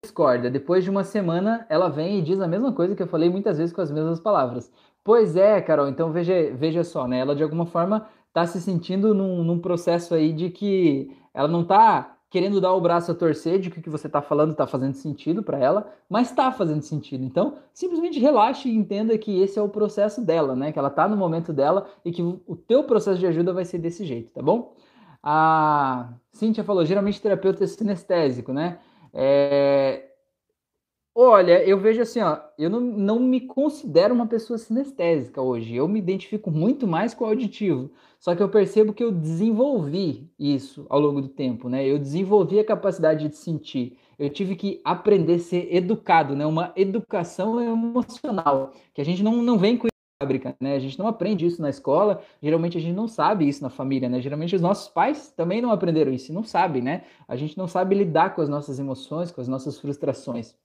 discorda. Depois de uma semana, ela vem e diz a mesma coisa que eu falei muitas vezes com as mesmas palavras. Pois é, Carol, então veja, veja só, né? Ela de alguma forma tá se sentindo num, num processo aí de que ela não tá querendo dar o braço a torcer de que o que você está falando está fazendo sentido para ela, mas está fazendo sentido. Então, simplesmente relaxe e entenda que esse é o processo dela, né? Que ela está no momento dela e que o teu processo de ajuda vai ser desse jeito, tá bom? A Cíntia falou, geralmente terapeuta é sinestésico, né? É... Olha, eu vejo assim, ó, eu não, não me considero uma pessoa sinestésica hoje. Eu me identifico muito mais com o auditivo. Só que eu percebo que eu desenvolvi isso ao longo do tempo, né? Eu desenvolvi a capacidade de sentir. Eu tive que aprender a ser educado, né? Uma educação emocional, que a gente não, não vem com fábrica, né? A gente não aprende isso na escola, geralmente a gente não sabe isso na família, né? Geralmente os nossos pais também não aprenderam isso, não sabem, né? A gente não sabe lidar com as nossas emoções, com as nossas frustrações.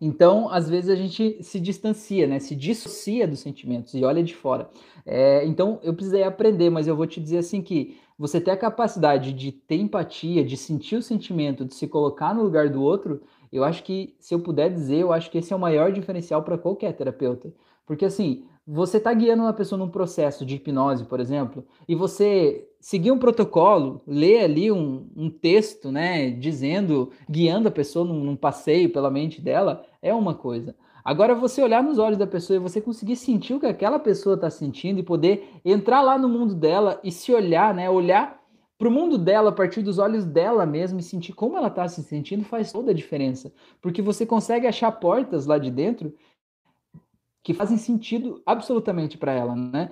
Então, às vezes a gente se distancia, né? Se dissocia dos sentimentos e olha de fora. É, então, eu precisei aprender, mas eu vou te dizer assim que você ter a capacidade de ter empatia, de sentir o sentimento, de se colocar no lugar do outro, eu acho que, se eu puder dizer, eu acho que esse é o maior diferencial para qualquer terapeuta. Porque assim, você está guiando uma pessoa num processo de hipnose, por exemplo, e você seguir um protocolo, ler ali um, um texto, né, dizendo, guiando a pessoa num, num, passeio pela mente dela, é uma coisa. Agora, você olhar nos olhos da pessoa e você conseguir sentir o que aquela pessoa está sentindo e poder entrar lá no mundo dela e se olhar, né, olhar para o mundo dela a partir dos olhos dela mesma e sentir como ela está se sentindo faz toda a diferença. Porque você consegue achar portas lá de dentro que fazem sentido absolutamente para ela, né?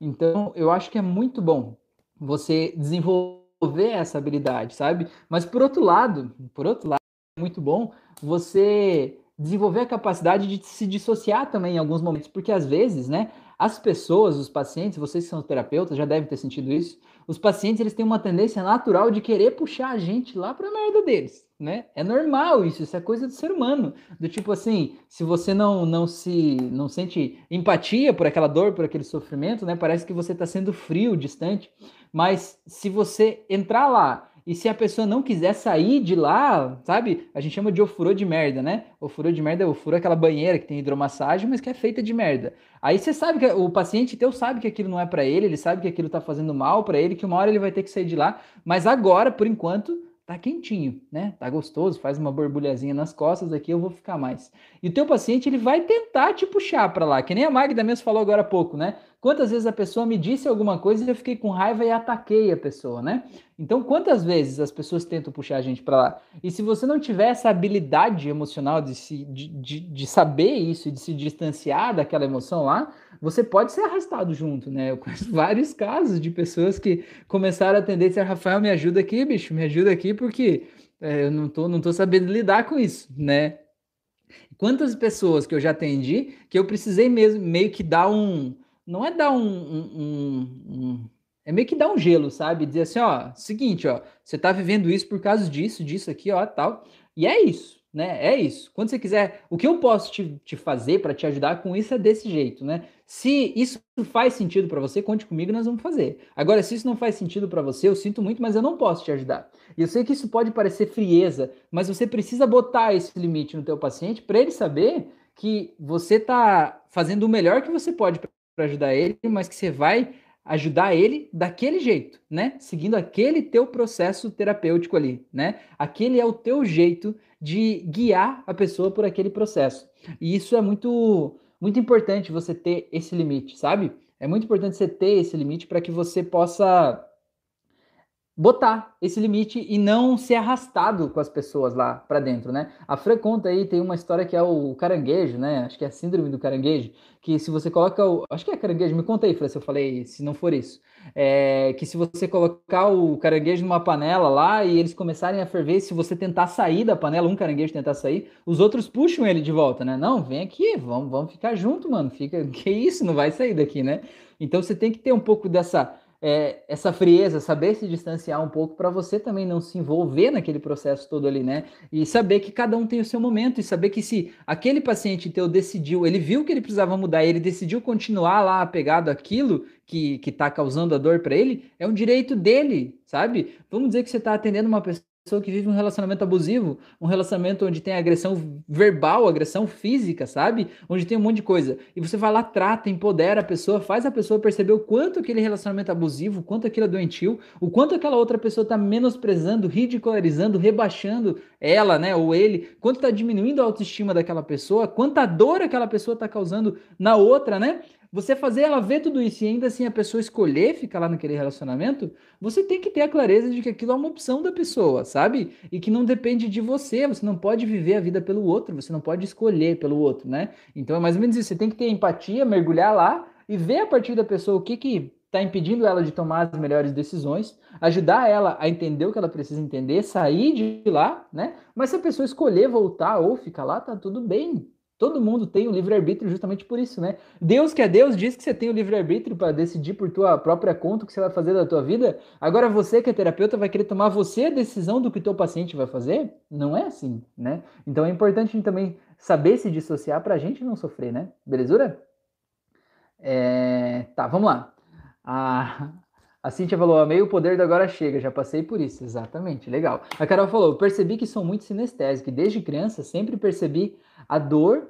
Então, eu acho que é muito bom você desenvolver essa habilidade, sabe? Mas por outro lado, por outro lado, é muito bom você desenvolver a capacidade de se dissociar também em alguns momentos, porque às vezes, né, as pessoas, os pacientes, vocês que são terapeutas já devem ter sentido isso, os pacientes eles têm uma tendência natural de querer puxar a gente lá para a merda deles né? É normal isso, isso é coisa do ser humano. Do tipo assim, se você não não se não sente empatia por aquela dor, por aquele sofrimento, né? Parece que você está sendo frio, distante. Mas se você entrar lá e se a pessoa não quiser sair de lá, sabe? A gente chama de ofurô de merda, né? Ofurô de merda é ofurô aquela banheira que tem hidromassagem, mas que é feita de merda. Aí você sabe que o paciente teu sabe que aquilo não é para ele, ele sabe que aquilo tá fazendo mal para ele, que uma hora ele vai ter que sair de lá, mas agora, por enquanto, tá quentinho, né? Tá gostoso, faz uma borbulhazinha nas costas aqui, eu vou ficar mais. E o teu paciente, ele vai tentar te puxar para lá, que nem a Magda mesmo falou agora há pouco, né? Quantas vezes a pessoa me disse alguma coisa e eu fiquei com raiva e ataquei a pessoa, né? Então, quantas vezes as pessoas tentam puxar a gente para lá? E se você não tiver essa habilidade emocional de, se, de, de, de saber isso, de se distanciar daquela emoção lá, você pode ser arrastado junto, né? Eu conheço vários casos de pessoas que começaram a e disseram, Rafael, me ajuda aqui, bicho, me ajuda aqui, porque é, eu não tô, não tô sabendo lidar com isso, né? Quantas pessoas que eu já atendi que eu precisei mesmo meio que dar um não é dar um, um, um, é meio que dar um gelo, sabe? Dizer assim, ó, seguinte, ó, você tá vivendo isso por causa disso, disso aqui, ó, tal. E é isso, né? É isso. Quando você quiser, o que eu posso te, te fazer para te ajudar com isso é desse jeito, né? Se isso faz sentido para você, conte comigo, nós vamos fazer. Agora, se isso não faz sentido para você, eu sinto muito, mas eu não posso te ajudar. E eu sei que isso pode parecer frieza, mas você precisa botar esse limite no teu paciente para ele saber que você está fazendo o melhor que você pode para ajudar ele, mas que você vai ajudar ele daquele jeito, né? Seguindo aquele teu processo terapêutico ali, né? Aquele é o teu jeito de guiar a pessoa por aquele processo. E isso é muito muito importante você ter esse limite, sabe? É muito importante você ter esse limite para que você possa botar esse limite e não ser arrastado com as pessoas lá para dentro, né? A Fran conta aí, tem uma história que é o caranguejo, né? Acho que é a síndrome do caranguejo, que se você coloca o... Acho que é caranguejo, me conta aí, Fran, se eu falei, se não for isso. É, que se você colocar o caranguejo numa panela lá e eles começarem a ferver, se você tentar sair da panela, um caranguejo tentar sair, os outros puxam ele de volta, né? Não, vem aqui, vamos, vamos ficar junto, mano. Fica, que isso, não vai sair daqui, né? Então você tem que ter um pouco dessa é, essa frieza, saber se distanciar um pouco para você também não se envolver naquele processo todo ali, né? E saber que cada um tem o seu momento e saber que se aquele paciente teu decidiu, ele viu que ele precisava mudar, ele decidiu continuar lá apegado àquilo que que está causando a dor para ele, é um direito dele, sabe? Vamos dizer que você está atendendo uma pessoa pessoa que vive um relacionamento abusivo, um relacionamento onde tem agressão verbal, agressão física, sabe? Onde tem um monte de coisa. E você vai lá, trata, empodera a pessoa, faz a pessoa perceber o quanto aquele relacionamento abusivo, o quanto aquilo é doentio, o quanto aquela outra pessoa está menosprezando, ridicularizando, rebaixando ela, né, ou ele, quanto está diminuindo a autoestima daquela pessoa, quanta dor aquela pessoa está causando na outra, né? Você fazer ela ver tudo isso e ainda assim a pessoa escolher ficar lá naquele relacionamento, você tem que ter a clareza de que aquilo é uma opção da pessoa, sabe? E que não depende de você, você não pode viver a vida pelo outro, você não pode escolher pelo outro, né? Então é mais ou menos isso, você tem que ter empatia, mergulhar lá e ver a partir da pessoa o que que está impedindo ela de tomar as melhores decisões, ajudar ela a entender o que ela precisa entender, sair de lá, né? Mas se a pessoa escolher voltar ou ficar lá, tá tudo bem, Todo mundo tem o livre-arbítrio justamente por isso, né? Deus que é Deus diz que você tem o livre-arbítrio para decidir por tua própria conta o que você vai fazer da tua vida. Agora você que é terapeuta vai querer tomar você a decisão do que teu paciente vai fazer? Não é assim, né? Então é importante também saber se dissociar para a gente não sofrer, né? Belezura? É... Tá, vamos lá. A, a Cintia falou, amei o poder do agora chega, já passei por isso. Exatamente, legal. A Carol falou, percebi que sou muito sinestésico e desde criança sempre percebi a dor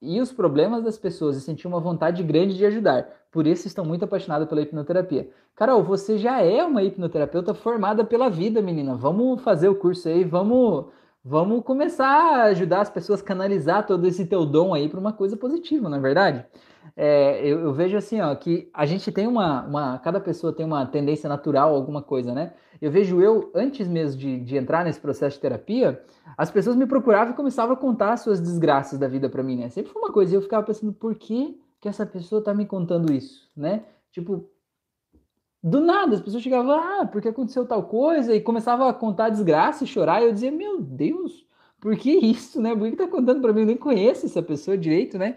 e os problemas das pessoas e sentir uma vontade grande de ajudar. Por isso estou muito apaixonado pela hipnoterapia. Carol, você já é uma hipnoterapeuta formada pela vida, menina. Vamos fazer o curso aí, vamos vamos começar a ajudar as pessoas a canalizar todo esse teu dom aí para uma coisa positiva, não é verdade? É, eu, eu, vejo assim, ó, que a gente tem uma, uma, cada pessoa tem uma tendência natural, alguma coisa, né? Eu vejo eu, antes mesmo de, de entrar nesse processo de terapia, as pessoas me procuravam e começavam a contar as suas desgraças da vida para mim, né? Sempre foi uma coisa, e eu ficava pensando, por que que essa pessoa tá me contando isso, né? Tipo, do nada, as pessoas chegavam, ah, porque aconteceu tal coisa, e começavam a contar desgraça e chorar, e eu dizia, meu Deus, por que isso, né? Por que tá contando para mim? Eu nem conheço essa pessoa direito, né?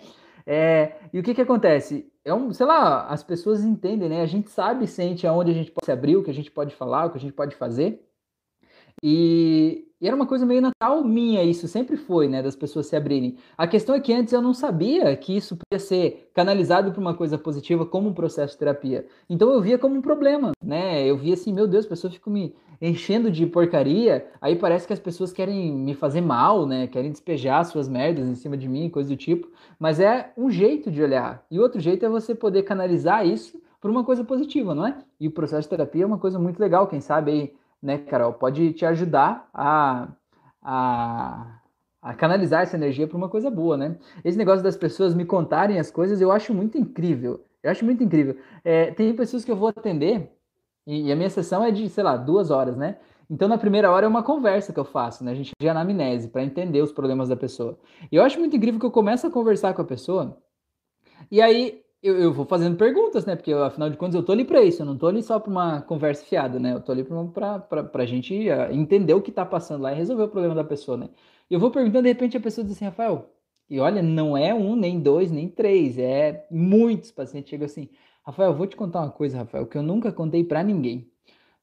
É, e o que que acontece? É um, sei lá, as pessoas entendem, né? A gente sabe, sente aonde a gente pode se abrir, o que a gente pode falar, o que a gente pode fazer. E, e era uma coisa meio natal minha, isso sempre foi, né, das pessoas se abrirem. A questão é que antes eu não sabia que isso podia ser canalizado para uma coisa positiva como um processo de terapia. Então eu via como um problema, né? Eu via assim, meu Deus, as pessoas ficam me enchendo de porcaria, aí parece que as pessoas querem me fazer mal, né? Querem despejar suas merdas em cima de mim, coisa do tipo. Mas é um jeito de olhar. E outro jeito é você poder canalizar isso para uma coisa positiva, não é? E o processo de terapia é uma coisa muito legal, quem sabe aí né, Carol, pode te ajudar a, a, a canalizar essa energia para uma coisa boa, né? Esse negócio das pessoas me contarem as coisas eu acho muito incrível. Eu acho muito incrível. É, tem pessoas que eu vou atender e, e, a minha sessão é de, sei lá, duas horas, né? Então, na primeira hora é uma conversa que eu faço, né? A gente de anamnese para entender os problemas da pessoa. E eu acho muito incrível que eu começo a conversar com a pessoa e aí eu, eu vou fazendo perguntas, né? Porque afinal de contas eu tô ali para isso, eu não tô ali só para uma conversa fiada, né? Eu tô ali para a gente ah, entender o que tá passando lá e resolver o problema da pessoa, né? Eu vou perguntando, de repente a pessoa diz assim, Rafael, e olha, não é um, nem dois, nem três, é muitos pacientes chegam assim, Rafael, vou te contar uma coisa, Rafael, que eu nunca contei para ninguém.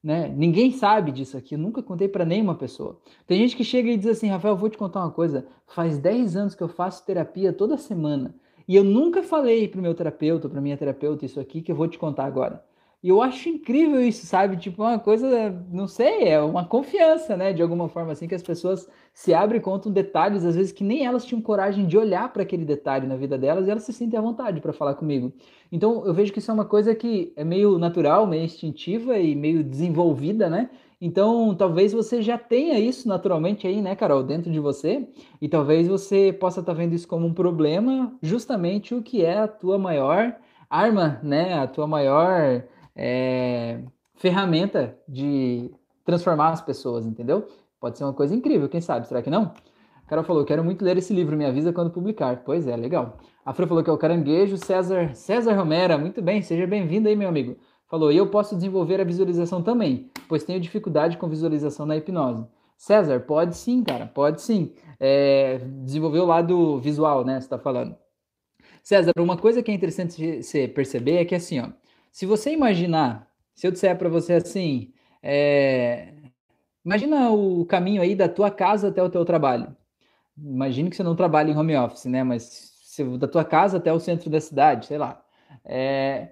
Né? Ninguém sabe disso aqui, eu nunca contei para nenhuma pessoa. Tem gente que chega e diz assim, Rafael, vou te contar uma coisa, faz 10 anos que eu faço terapia toda semana. E eu nunca falei para o meu terapeuta, para minha terapeuta, isso aqui que eu vou te contar agora. E eu acho incrível isso, sabe? Tipo, uma coisa, não sei, é uma confiança, né? De alguma forma, assim, que as pessoas se abrem e contam detalhes, às vezes, que nem elas tinham coragem de olhar para aquele detalhe na vida delas e elas se sentem à vontade para falar comigo. Então, eu vejo que isso é uma coisa que é meio natural, meio instintiva e meio desenvolvida, né? Então, talvez você já tenha isso naturalmente aí, né, Carol, dentro de você, e talvez você possa estar tá vendo isso como um problema, justamente o que é a tua maior arma, né, a tua maior é, ferramenta de transformar as pessoas, entendeu? Pode ser uma coisa incrível, quem sabe? Será que não? O cara falou, quero muito ler esse livro, me avisa quando publicar. Pois é, legal. A Fran falou que é o caranguejo, César, César Romera, muito bem, seja bem-vindo aí, meu amigo. Falou, e eu posso desenvolver a visualização também, pois tenho dificuldade com visualização na hipnose. César, pode sim, cara, pode sim. É, desenvolver o lado visual, né? Você está falando. César, uma coisa que é interessante você perceber é que assim, ó, se você imaginar, se eu disser para você assim, é, imagina o caminho aí da tua casa até o teu trabalho. Imagine que você não trabalha em home office, né? Mas se, da tua casa até o centro da cidade, sei lá. É,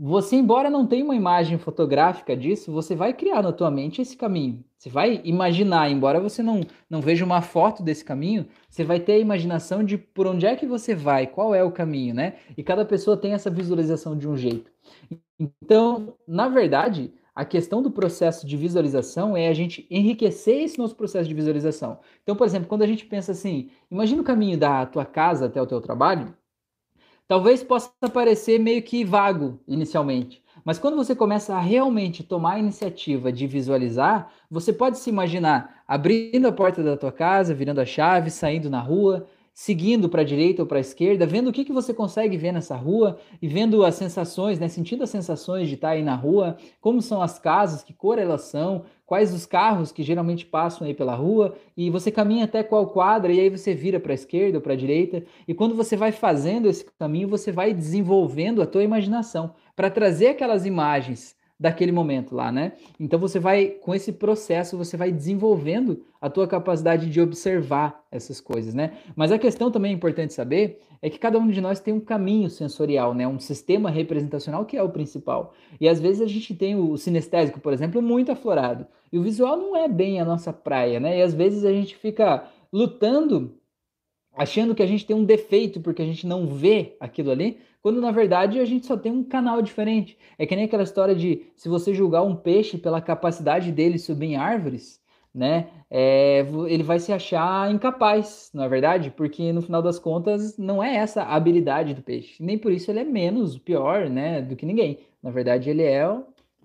você, embora não tenha uma imagem fotográfica disso, você vai criar na tua mente esse caminho. Você vai imaginar, embora você não, não veja uma foto desse caminho, você vai ter a imaginação de por onde é que você vai, qual é o caminho, né? E cada pessoa tem essa visualização de um jeito. Então, na verdade, a questão do processo de visualização é a gente enriquecer esse nosso processo de visualização. Então, por exemplo, quando a gente pensa assim, imagina o caminho da tua casa até o teu trabalho, Talvez possa parecer meio que vago inicialmente, mas quando você começa a realmente tomar a iniciativa de visualizar, você pode se imaginar abrindo a porta da tua casa, virando a chave, saindo na rua, seguindo para a direita ou para a esquerda, vendo o que, que você consegue ver nessa rua e vendo as sensações, né, sentindo as sensações de estar aí na rua, como são as casas, que cor elas são, quais os carros que geralmente passam aí pela rua, e você caminha até qual quadra e aí você vira para a esquerda ou para a direita, e quando você vai fazendo esse caminho, você vai desenvolvendo a tua imaginação. Para trazer aquelas imagens daquele momento lá, né? Então você vai com esse processo você vai desenvolvendo a tua capacidade de observar essas coisas, né? Mas a questão também é importante saber é que cada um de nós tem um caminho sensorial, né? Um sistema representacional que é o principal. E às vezes a gente tem o sinestésico, por exemplo, muito aflorado. E o visual não é bem a nossa praia, né? E às vezes a gente fica lutando achando que a gente tem um defeito porque a gente não vê aquilo ali, quando na verdade a gente só tem um canal diferente. É que nem aquela história de se você julgar um peixe pela capacidade dele subir em árvores, né, é, ele vai se achar incapaz, não é verdade? Porque no final das contas não é essa a habilidade do peixe. Nem por isso ele é menos pior, né, do que ninguém. Na verdade ele é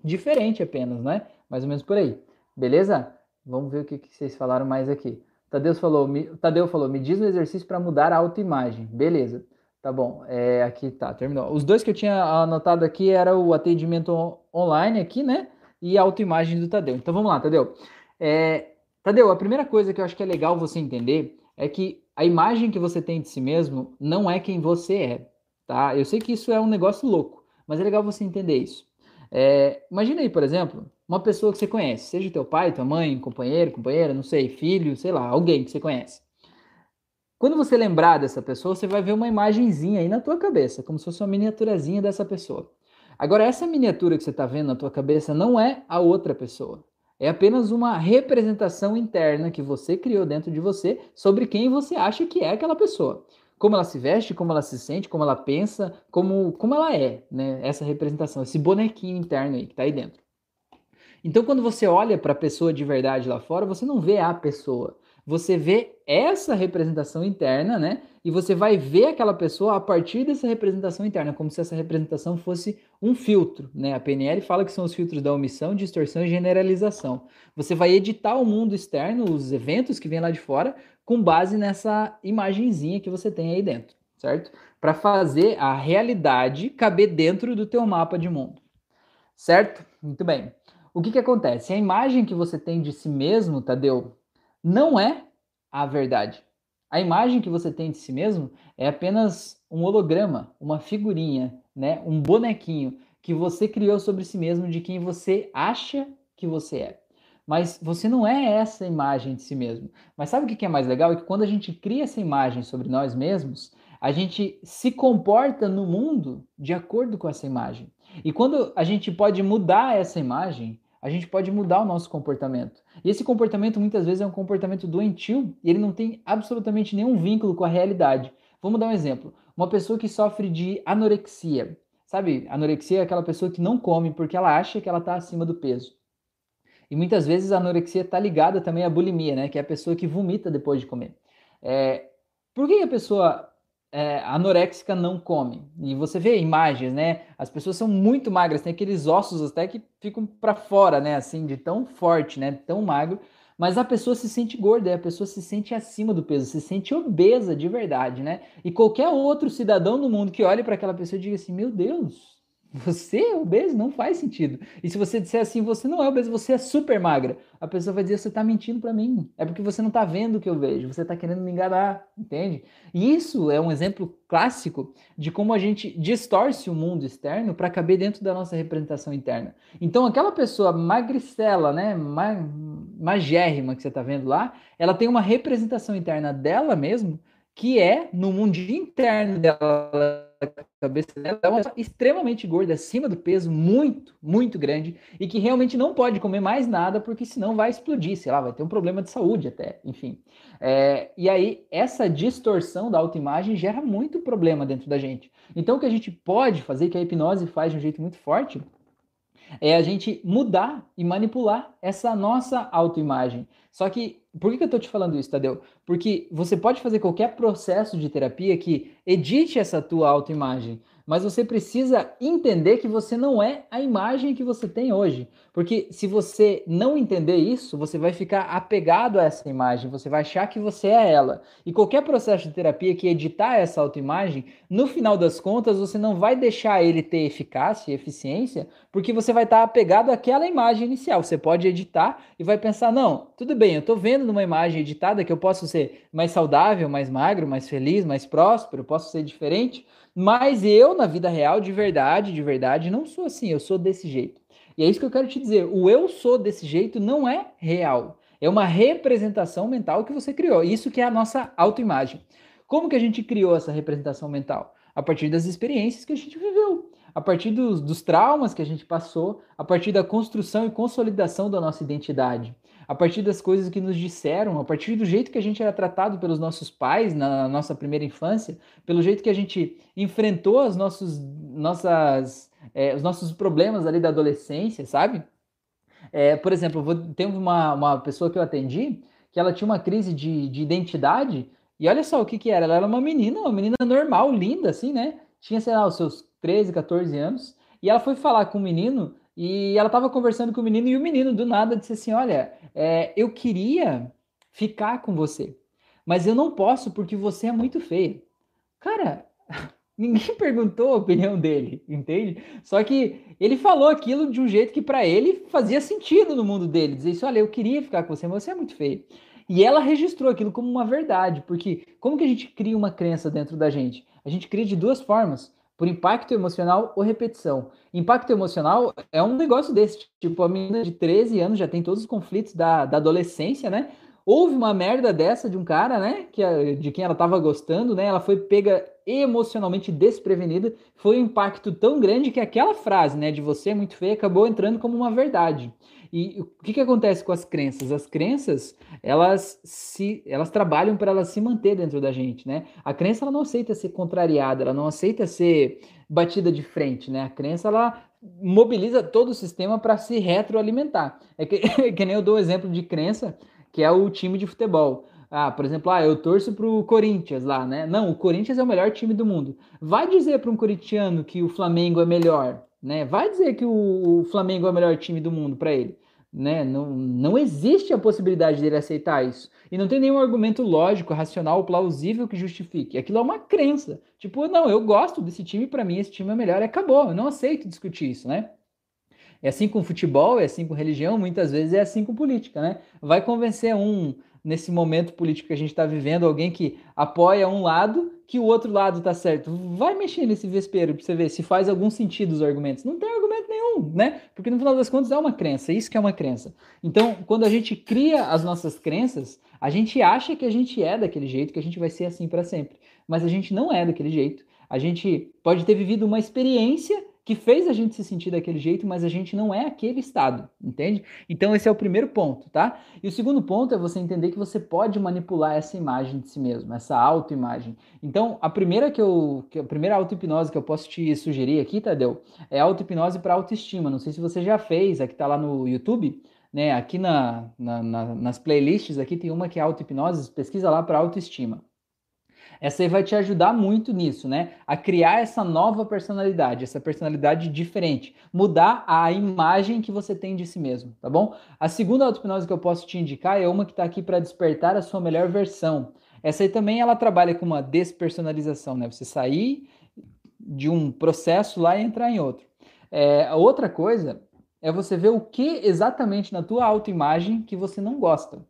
diferente apenas, né? Mais ou menos por aí. Beleza? Vamos ver o que, que vocês falaram mais aqui. Tadeu falou, me, Tadeu falou, me diz um exercício para mudar a autoimagem. Beleza. Tá bom. É, aqui tá, terminou. Os dois que eu tinha anotado aqui era o atendimento online aqui, né? E a autoimagem do Tadeu. Então vamos lá, Tadeu. É, Tadeu, a primeira coisa que eu acho que é legal você entender é que a imagem que você tem de si mesmo não é quem você é, tá? Eu sei que isso é um negócio louco, mas é legal você entender isso. É, imagina aí, por exemplo, uma pessoa que você conhece, seja teu pai, tua mãe, companheiro, companheira, não sei, filho, sei lá, alguém que você conhece. Quando você lembrar dessa pessoa, você vai ver uma imagenzinha aí na tua cabeça, como se fosse uma miniaturazinha dessa pessoa. Agora, essa miniatura que você está vendo na tua cabeça não é a outra pessoa. É apenas uma representação interna que você criou dentro de você sobre quem você acha que é aquela pessoa. Como ela se veste, como ela se sente, como ela pensa, como, como ela é, né? Essa representação, esse bonequinho interno aí que está aí dentro. Então, quando você olha para a pessoa de verdade lá fora, você não vê a pessoa. Você vê essa representação interna, né? E você vai ver aquela pessoa a partir dessa representação interna, como se essa representação fosse um filtro, né? A PNL fala que são os filtros da omissão, distorção e generalização. Você vai editar o mundo externo, os eventos que vêm lá de fora, com base nessa imagenzinha que você tem aí dentro, certo? Para fazer a realidade caber dentro do teu mapa de mundo. Certo? Muito bem o que, que acontece? A imagem que você tem de si mesmo, Tadeu, não é a verdade. A imagem que você tem de si mesmo é apenas um holograma, uma figurinha, né? um bonequinho que você criou sobre si mesmo de quem você acha que você é. Mas você não é essa imagem de si mesmo. Mas sabe o que é mais legal? É que quando a gente cria essa imagem sobre nós mesmos, a gente se comporta no mundo de acordo com essa imagem. E quando a gente pode mudar essa imagem, a gente pode mudar o nosso comportamento. E esse comportamento muitas vezes é um comportamento doentio e ele não tem absolutamente nenhum vínculo com a realidade. Vamos dar um exemplo. Uma pessoa que sofre de anorexia. Sabe, anorexia é aquela pessoa que não come porque ela acha que ela está acima do peso. E muitas vezes a anorexia está ligada também à bulimia, né? Que é a pessoa que vomita depois de comer. É... Por que a pessoa é, anoréxica não come. E você vê imagens, né? As pessoas são muito magras, tem aqueles ossos até que ficam para fora, né? Assim, de tão forte, né? Tão magro. Mas a pessoa se sente gorda, a pessoa se sente acima do peso, se sente obesa de verdade, né? E qualquer outro cidadão no mundo que olhe para aquela pessoa e diga assim: Meu Deus, você é obeso? Não faz sentido. E se você disser assim, você não é obeso, você é super magra, a pessoa vai dizer, você está mentindo para mim. É porque você não está vendo o que eu vejo, você está querendo me enganar, entende? E isso é um exemplo clássico de como a gente distorce o mundo externo para caber dentro da nossa representação interna. Então, aquela pessoa magricela, né, magérrima que você está vendo lá, ela tem uma representação interna dela mesmo, que é no mundo interno dela cabeça dela é uma extremamente gorda, acima do peso, muito, muito grande, e que realmente não pode comer mais nada, porque senão vai explodir, sei lá, vai ter um problema de saúde até, enfim. É, e aí, essa distorção da autoimagem gera muito problema dentro da gente. Então, o que a gente pode fazer, que a hipnose faz de um jeito muito forte, é a gente mudar e manipular essa nossa autoimagem. Só que, por que, que eu estou te falando isso, Tadeu? Porque você pode fazer qualquer processo de terapia que edite essa tua autoimagem mas você precisa entender que você não é a imagem que você tem hoje. Porque se você não entender isso, você vai ficar apegado a essa imagem, você vai achar que você é ela. E qualquer processo de terapia que editar essa autoimagem, no final das contas, você não vai deixar ele ter eficácia e eficiência, porque você vai estar apegado àquela imagem inicial. Você pode editar e vai pensar: não, tudo bem, eu estou vendo numa imagem editada que eu posso ser mais saudável, mais magro, mais feliz, mais próspero, posso ser diferente. Mas eu, na vida real, de verdade, de verdade, não sou assim, eu sou desse jeito. E é isso que eu quero te dizer. O eu sou desse jeito não é real. É uma representação mental que você criou. Isso que é a nossa autoimagem. Como que a gente criou essa representação mental? A partir das experiências que a gente viveu, a partir dos, dos traumas que a gente passou, a partir da construção e consolidação da nossa identidade a partir das coisas que nos disseram, a partir do jeito que a gente era tratado pelos nossos pais na nossa primeira infância, pelo jeito que a gente enfrentou as nossos, nossas, é, os nossos problemas ali da adolescência, sabe? É, por exemplo, vou, tem uma, uma pessoa que eu atendi que ela tinha uma crise de, de identidade e olha só o que que era, ela era uma menina, uma menina normal, linda, assim, né? Tinha, sei lá, os seus 13, 14 anos, e ela foi falar com o menino e ela estava conversando com o menino e o menino do nada disse assim: Olha, é, eu queria ficar com você, mas eu não posso porque você é muito feia. Cara, ninguém perguntou a opinião dele, entende? Só que ele falou aquilo de um jeito que para ele fazia sentido no mundo dele. Dizer isso: Olha, eu queria ficar com você, mas você é muito feia. E ela registrou aquilo como uma verdade, porque como que a gente cria uma crença dentro da gente? A gente cria de duas formas por impacto emocional ou repetição. Impacto emocional é um negócio desse, tipo, a menina de 13 anos já tem todos os conflitos da, da adolescência, né? Houve uma merda dessa de um cara, né? Que, de quem ela tava gostando, né? Ela foi pega emocionalmente desprevenida. Foi um impacto tão grande que aquela frase, né? De você é muito feia, acabou entrando como uma verdade. E o que, que acontece com as crenças? As crenças, elas se elas trabalham para elas se manter dentro da gente, né? A crença ela não aceita ser contrariada, ela não aceita ser batida de frente, né? A crença ela mobiliza todo o sistema para se retroalimentar. É que, é que nem eu dou o exemplo de crença, que é o time de futebol. Ah, por exemplo, ah, eu torço para o Corinthians lá, né? Não, o Corinthians é o melhor time do mundo. Vai dizer para um corintiano que o Flamengo é melhor, né? Vai dizer que o Flamengo é o melhor time do mundo para ele né? Não, não existe a possibilidade dele aceitar isso. E não tem nenhum argumento lógico, racional, plausível que justifique. Aquilo é uma crença. Tipo, não, eu gosto desse time, para mim esse time é melhor, e acabou. Eu não aceito discutir isso, né? É assim com futebol, é assim com religião, muitas vezes é assim com política, né? Vai convencer um nesse momento político que a gente está vivendo, alguém que apoia um lado, que o outro lado está certo. Vai mexer nesse vespeiro para você ver se faz algum sentido os argumentos. Não tem argumento nenhum, né? Porque no final das contas é uma crença, isso que é uma crença. Então, quando a gente cria as nossas crenças, a gente acha que a gente é daquele jeito, que a gente vai ser assim para sempre. Mas a gente não é daquele jeito. A gente pode ter vivido uma experiência que fez a gente se sentir daquele jeito, mas a gente não é aquele estado, entende? Então esse é o primeiro ponto, tá? E o segundo ponto é você entender que você pode manipular essa imagem de si mesmo, essa autoimagem. Então, a primeira que eu, que a primeira auto-hipnose que eu posso te sugerir aqui, Tadeu, é auto-hipnose para autoestima. Não sei se você já fez, aqui tá lá no YouTube, né? Aqui na, na, na nas playlists aqui tem uma que é auto-hipnose, pesquisa lá para autoestima. Essa aí vai te ajudar muito nisso, né? A criar essa nova personalidade, essa personalidade diferente, mudar a imagem que você tem de si mesmo, tá bom? A segunda auto-hipnose que eu posso te indicar é uma que está aqui para despertar a sua melhor versão. Essa aí também ela trabalha com uma despersonalização, né? Você sair de um processo lá e entrar em outro. É, a outra coisa é você ver o que exatamente na tua autoimagem que você não gosta.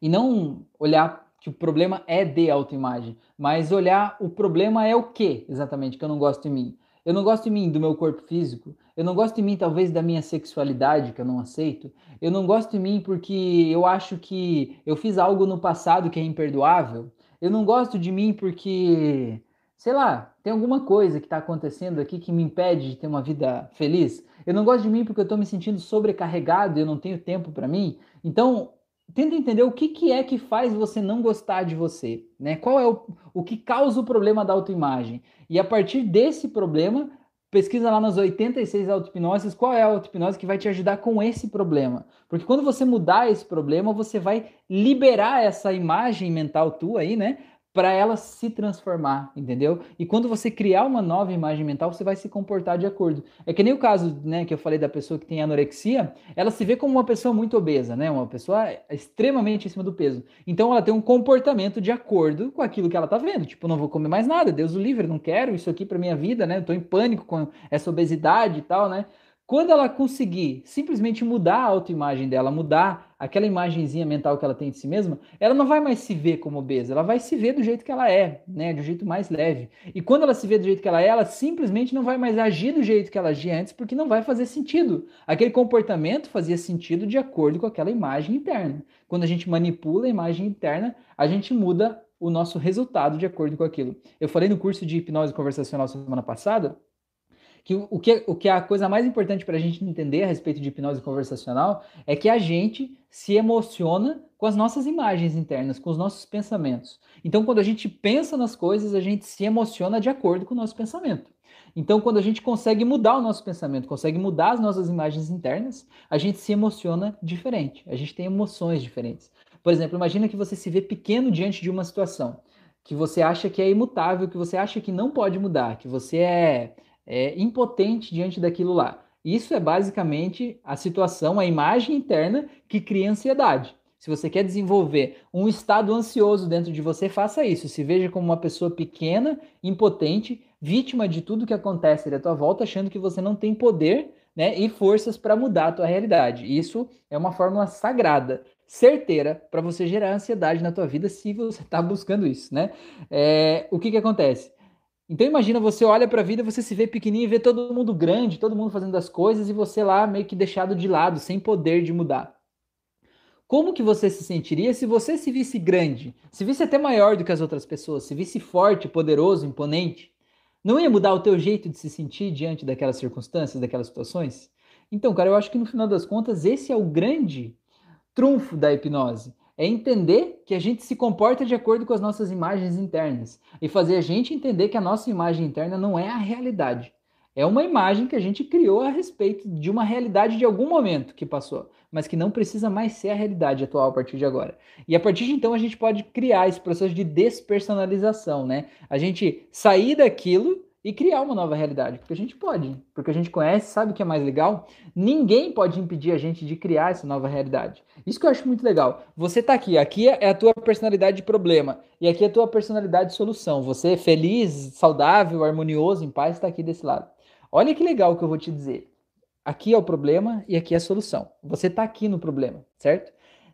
E não olhar que o problema é de autoimagem, mas olhar o problema é o que exatamente que eu não gosto em mim. Eu não gosto em mim do meu corpo físico, eu não gosto em mim talvez da minha sexualidade que eu não aceito, eu não gosto em mim porque eu acho que eu fiz algo no passado que é imperdoável, eu não gosto de mim porque, sei lá, tem alguma coisa que está acontecendo aqui que me impede de ter uma vida feliz. Eu não gosto de mim porque eu estou me sentindo sobrecarregado e eu não tenho tempo para mim. Então, tenta entender o que, que é que faz você não gostar de você, né? Qual é o, o que causa o problema da autoimagem? E a partir desse problema, pesquisa lá nas 86 auto-hipnoses qual é a auto-hipnose que vai te ajudar com esse problema. Porque quando você mudar esse problema, você vai liberar essa imagem mental tua aí, né? Para ela se transformar, entendeu? E quando você criar uma nova imagem mental, você vai se comportar de acordo. É que nem o caso, né, que eu falei da pessoa que tem anorexia, ela se vê como uma pessoa muito obesa, né? Uma pessoa extremamente em cima do peso. Então ela tem um comportamento de acordo com aquilo que ela tá vendo. Tipo, não vou comer mais nada, Deus o livre, não quero isso aqui para minha vida, né? Eu tô em pânico com essa obesidade e tal, né? Quando ela conseguir simplesmente mudar a autoimagem dela, mudar aquela imagenzinha mental que ela tem de si mesma, ela não vai mais se ver como obesa, ela vai se ver do jeito que ela é, né, do jeito mais leve. E quando ela se vê do jeito que ela é, ela simplesmente não vai mais agir do jeito que ela agia antes, porque não vai fazer sentido. Aquele comportamento fazia sentido de acordo com aquela imagem interna. Quando a gente manipula a imagem interna, a gente muda o nosso resultado de acordo com aquilo. Eu falei no curso de hipnose conversacional semana passada que o que, o que é a coisa mais importante para a gente entender a respeito de hipnose conversacional é que a gente se emociona com as nossas imagens internas, com os nossos pensamentos. Então, quando a gente pensa nas coisas, a gente se emociona de acordo com o nosso pensamento. Então, quando a gente consegue mudar o nosso pensamento, consegue mudar as nossas imagens internas, a gente se emociona diferente. A gente tem emoções diferentes. Por exemplo, imagina que você se vê pequeno diante de uma situação que você acha que é imutável, que você acha que não pode mudar, que você é é, impotente diante daquilo lá. Isso é basicamente a situação, a imagem interna que cria ansiedade. Se você quer desenvolver um estado ansioso dentro de você, faça isso. Se veja como uma pessoa pequena, impotente, vítima de tudo que acontece à tua volta, achando que você não tem poder né, e forças para mudar a tua realidade. Isso é uma fórmula sagrada, certeira, para você gerar ansiedade na tua vida se você está buscando isso. Né? É, o que, que acontece? Então imagina, você olha para a vida, você se vê pequenininho e vê todo mundo grande, todo mundo fazendo as coisas e você lá meio que deixado de lado, sem poder de mudar. Como que você se sentiria se você se visse grande, se visse até maior do que as outras pessoas, se visse forte, poderoso, imponente? Não ia mudar o teu jeito de se sentir diante daquelas circunstâncias, daquelas situações? Então, cara, eu acho que no final das contas esse é o grande trunfo da hipnose é entender que a gente se comporta de acordo com as nossas imagens internas e fazer a gente entender que a nossa imagem interna não é a realidade. É uma imagem que a gente criou a respeito de uma realidade de algum momento que passou, mas que não precisa mais ser a realidade atual a partir de agora. E a partir de então a gente pode criar esse processo de despersonalização, né? A gente sair daquilo e criar uma nova realidade, porque a gente pode, porque a gente conhece, sabe o que é mais legal? Ninguém pode impedir a gente de criar essa nova realidade. Isso que eu acho muito legal. Você tá aqui, aqui é a tua personalidade de problema e aqui é a tua personalidade de solução. Você é feliz, saudável, harmonioso, em paz, está aqui desse lado. Olha que legal que eu vou te dizer. Aqui é o problema e aqui é a solução. Você tá aqui no problema, certo?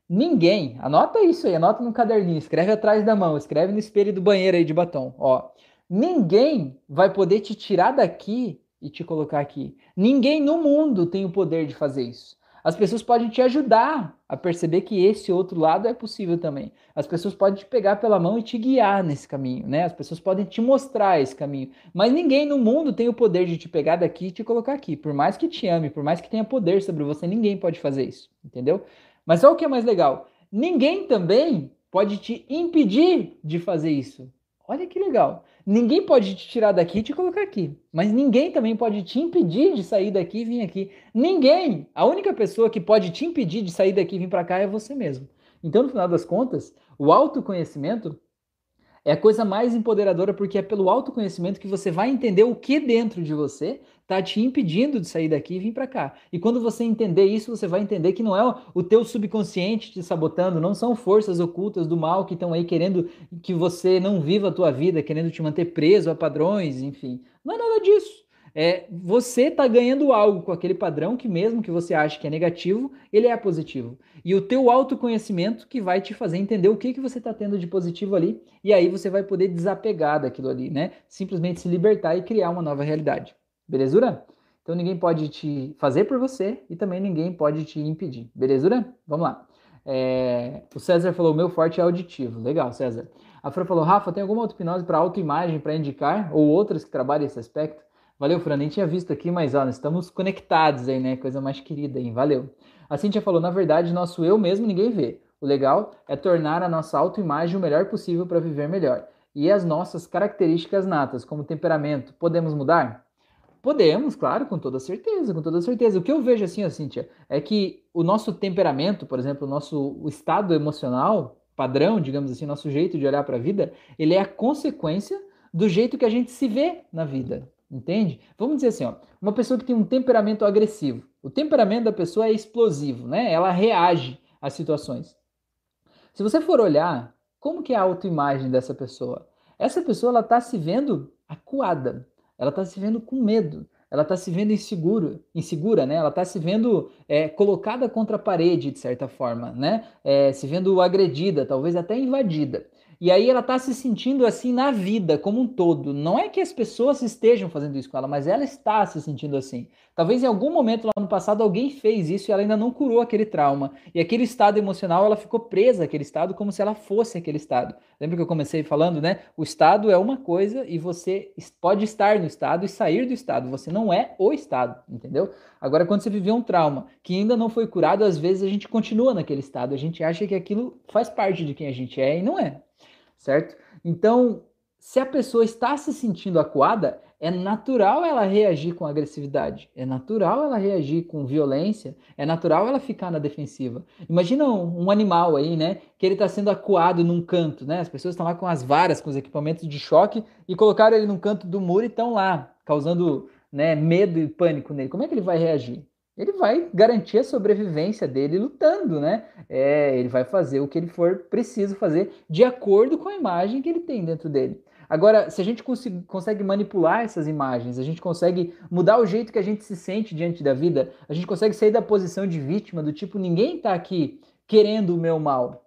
Ninguém, anota isso aí, anota no caderninho, escreve atrás da mão, escreve no espelho do banheiro aí de batom, ó. Ninguém vai poder te tirar daqui e te colocar aqui. Ninguém no mundo tem o poder de fazer isso. As pessoas podem te ajudar a perceber que esse outro lado é possível também. As pessoas podem te pegar pela mão e te guiar nesse caminho, né? As pessoas podem te mostrar esse caminho. Mas ninguém no mundo tem o poder de te pegar daqui e te colocar aqui. Por mais que te ame, por mais que tenha poder sobre você, ninguém pode fazer isso, entendeu? Mas olha o que é mais legal. Ninguém também pode te impedir de fazer isso. Olha que legal. Ninguém pode te tirar daqui e te colocar aqui. Mas ninguém também pode te impedir de sair daqui e vir aqui. Ninguém. A única pessoa que pode te impedir de sair daqui e vir para cá é você mesmo. Então, no final das contas, o autoconhecimento É a coisa mais empoderadora porque é pelo autoconhecimento que você vai entender o que dentro de você está te impedindo de sair daqui e vir para cá. E quando você entender isso, você vai entender que não é o teu subconsciente te sabotando, não são forças ocultas do mal que estão aí querendo que você não viva a tua vida, querendo te manter preso a padrões, enfim. Não é nada disso é, você está ganhando algo com aquele padrão que mesmo que você ache que é negativo, ele é positivo. E o teu autoconhecimento que vai te fazer entender o que, que você está tendo de positivo ali, e aí você vai poder desapegar daquilo ali, né? Simplesmente se libertar e criar uma nova realidade. Belezura? Então ninguém pode te fazer por você e também ninguém pode te impedir. Belezura? Vamos lá. É, o César falou: meu forte é auditivo. Legal, César. A Fran falou: Rafa, tem alguma auto-hipnose para autoimagem para indicar? Ou outras que trabalhem esse aspecto? Valeu, Fran, nem tinha visto aqui, mas ó, estamos conectados aí, né? Coisa mais querida aí, valeu. A Cintia falou, na verdade, nosso eu mesmo ninguém vê. O legal é tornar a nossa autoimagem o melhor possível para viver melhor. E as nossas características natas, como temperamento, podemos mudar? Podemos, claro, com toda certeza, com toda certeza. O que eu vejo assim, ó, Cíntia, é que o nosso temperamento, por exemplo, o nosso estado emocional padrão, digamos assim, nosso jeito de olhar para a vida, ele é a consequência do jeito que a gente se vê na vida. Entende? Vamos dizer assim, ó, uma pessoa que tem um temperamento agressivo. O temperamento da pessoa é explosivo, né? Ela reage às situações. Se você for olhar, como que é a autoimagem dessa pessoa? Essa pessoa ela está se vendo acuada, ela está se vendo com medo, ela está se vendo insegura, insegura, né? Ela está se vendo é, colocada contra a parede de certa forma, né? É, se vendo agredida, talvez até invadida. E aí ela está se sentindo assim na vida como um todo. Não é que as pessoas estejam fazendo isso com ela, mas ela está se sentindo assim. Talvez em algum momento lá no passado alguém fez isso e ela ainda não curou aquele trauma. E aquele estado emocional, ela ficou presa àquele estado como se ela fosse aquele estado. Lembra que eu comecei falando, né? O estado é uma coisa e você pode estar no estado e sair do estado. Você não é o estado, entendeu? Agora, quando você viveu um trauma que ainda não foi curado, às vezes a gente continua naquele estado. A gente acha que aquilo faz parte de quem a gente é e não é certo? Então, se a pessoa está se sentindo acuada, é natural ela reagir com agressividade, é natural ela reagir com violência, é natural ela ficar na defensiva. Imagina um, um animal aí, né, que ele está sendo acuado num canto, né? As pessoas estão lá com as varas, com os equipamentos de choque e colocaram ele num canto do muro e estão lá, causando né, medo e pânico nele. Como é que ele vai reagir? Ele vai garantir a sobrevivência dele lutando, né? É, ele vai fazer o que ele for preciso fazer de acordo com a imagem que ele tem dentro dele. Agora, se a gente consegue manipular essas imagens, a gente consegue mudar o jeito que a gente se sente diante da vida, a gente consegue sair da posição de vítima, do tipo, ninguém está aqui querendo o meu mal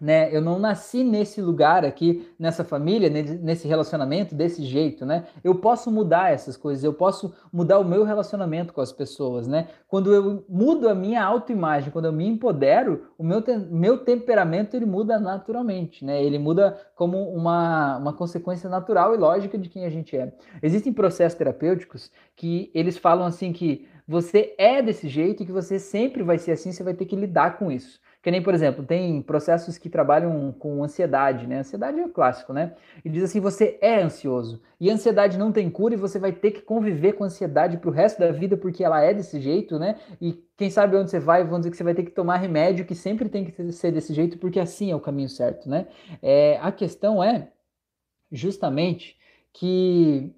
né? Eu não nasci nesse lugar aqui, nessa família, nesse relacionamento desse jeito, né? Eu posso mudar essas coisas, eu posso mudar o meu relacionamento com as pessoas, né? Quando eu mudo a minha autoimagem, quando eu me empodero, o meu, te meu temperamento ele muda naturalmente, né? Ele muda como uma, uma consequência natural e lógica de quem a gente é. Existem processos terapêuticos que eles falam assim que você é desse jeito e que você sempre vai ser assim, você vai ter que lidar com isso. Que nem, por exemplo, tem processos que trabalham com ansiedade, né? Ansiedade é o clássico, né? E diz assim: você é ansioso. E a ansiedade não tem cura e você vai ter que conviver com a ansiedade pro resto da vida porque ela é desse jeito, né? E quem sabe onde você vai, vão dizer que você vai ter que tomar remédio que sempre tem que ser desse jeito porque assim é o caminho certo, né? É, a questão é justamente que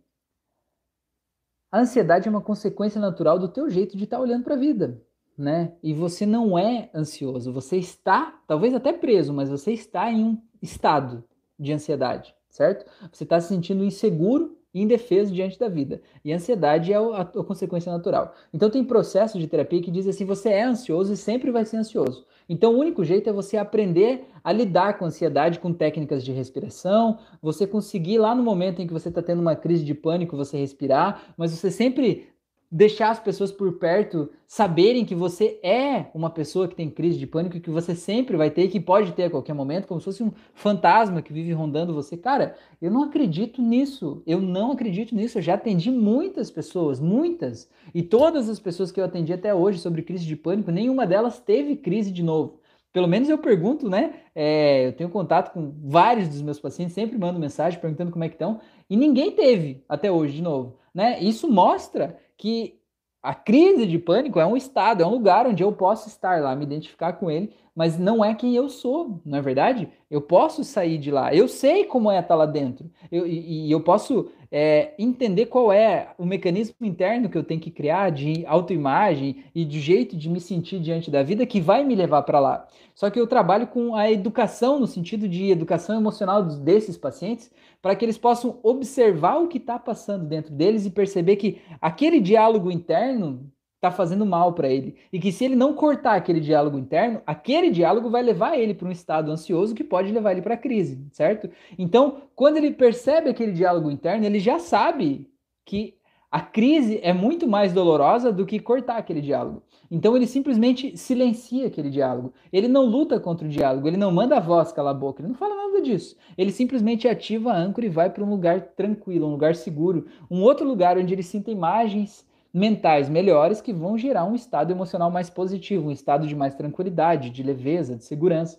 a ansiedade é uma consequência natural do teu jeito de estar tá olhando para a vida né? E você não é ansioso, você está, talvez até preso, mas você está em um estado de ansiedade, certo? Você está se sentindo inseguro e indefeso diante da vida. E a ansiedade é a, a, consequência natural. Então tem processo de terapia que diz assim: você é ansioso e sempre vai ser ansioso. Então o único jeito é você aprender a lidar com a ansiedade com técnicas de respiração, você conseguir lá no momento em que você está tendo uma crise de pânico, você respirar, mas você sempre deixar as pessoas por perto saberem que você é uma pessoa que tem crise de pânico, que você sempre vai ter, que pode ter a qualquer momento, como se fosse um fantasma que vive rondando você. Cara, eu não acredito nisso. Eu não acredito nisso. Eu já atendi muitas pessoas, muitas. E todas as pessoas que eu atendi até hoje sobre crise de pânico, nenhuma delas teve crise de novo. Pelo menos eu pergunto, né? É, eu tenho contato com vários dos meus pacientes, sempre mando mensagem perguntando como é que estão, e ninguém teve até hoje de novo. Né? Isso mostra que a crise de pânico é um estado, é um lugar onde eu posso estar lá, me identificar com ele, mas não é quem eu sou, não é verdade? Eu posso sair de lá. Eu sei como é estar lá dentro. Eu, e, e eu posso é, entender qual é o mecanismo interno que eu tenho que criar de autoimagem e de jeito de me sentir diante da vida que vai me levar para lá. Só que eu trabalho com a educação, no sentido de educação emocional desses pacientes, para que eles possam observar o que está passando dentro deles e perceber que aquele diálogo interno está fazendo mal para ele. E que se ele não cortar aquele diálogo interno, aquele diálogo vai levar ele para um estado ansioso que pode levar ele para a crise, certo? Então, quando ele percebe aquele diálogo interno, ele já sabe que a crise é muito mais dolorosa do que cortar aquele diálogo. Então ele simplesmente silencia aquele diálogo. Ele não luta contra o diálogo, ele não manda a voz calar a boca, ele não fala nada disso. Ele simplesmente ativa a âncora e vai para um lugar tranquilo, um lugar seguro, um outro lugar onde ele sinta imagens mentais melhores que vão gerar um estado emocional mais positivo, um estado de mais tranquilidade, de leveza, de segurança.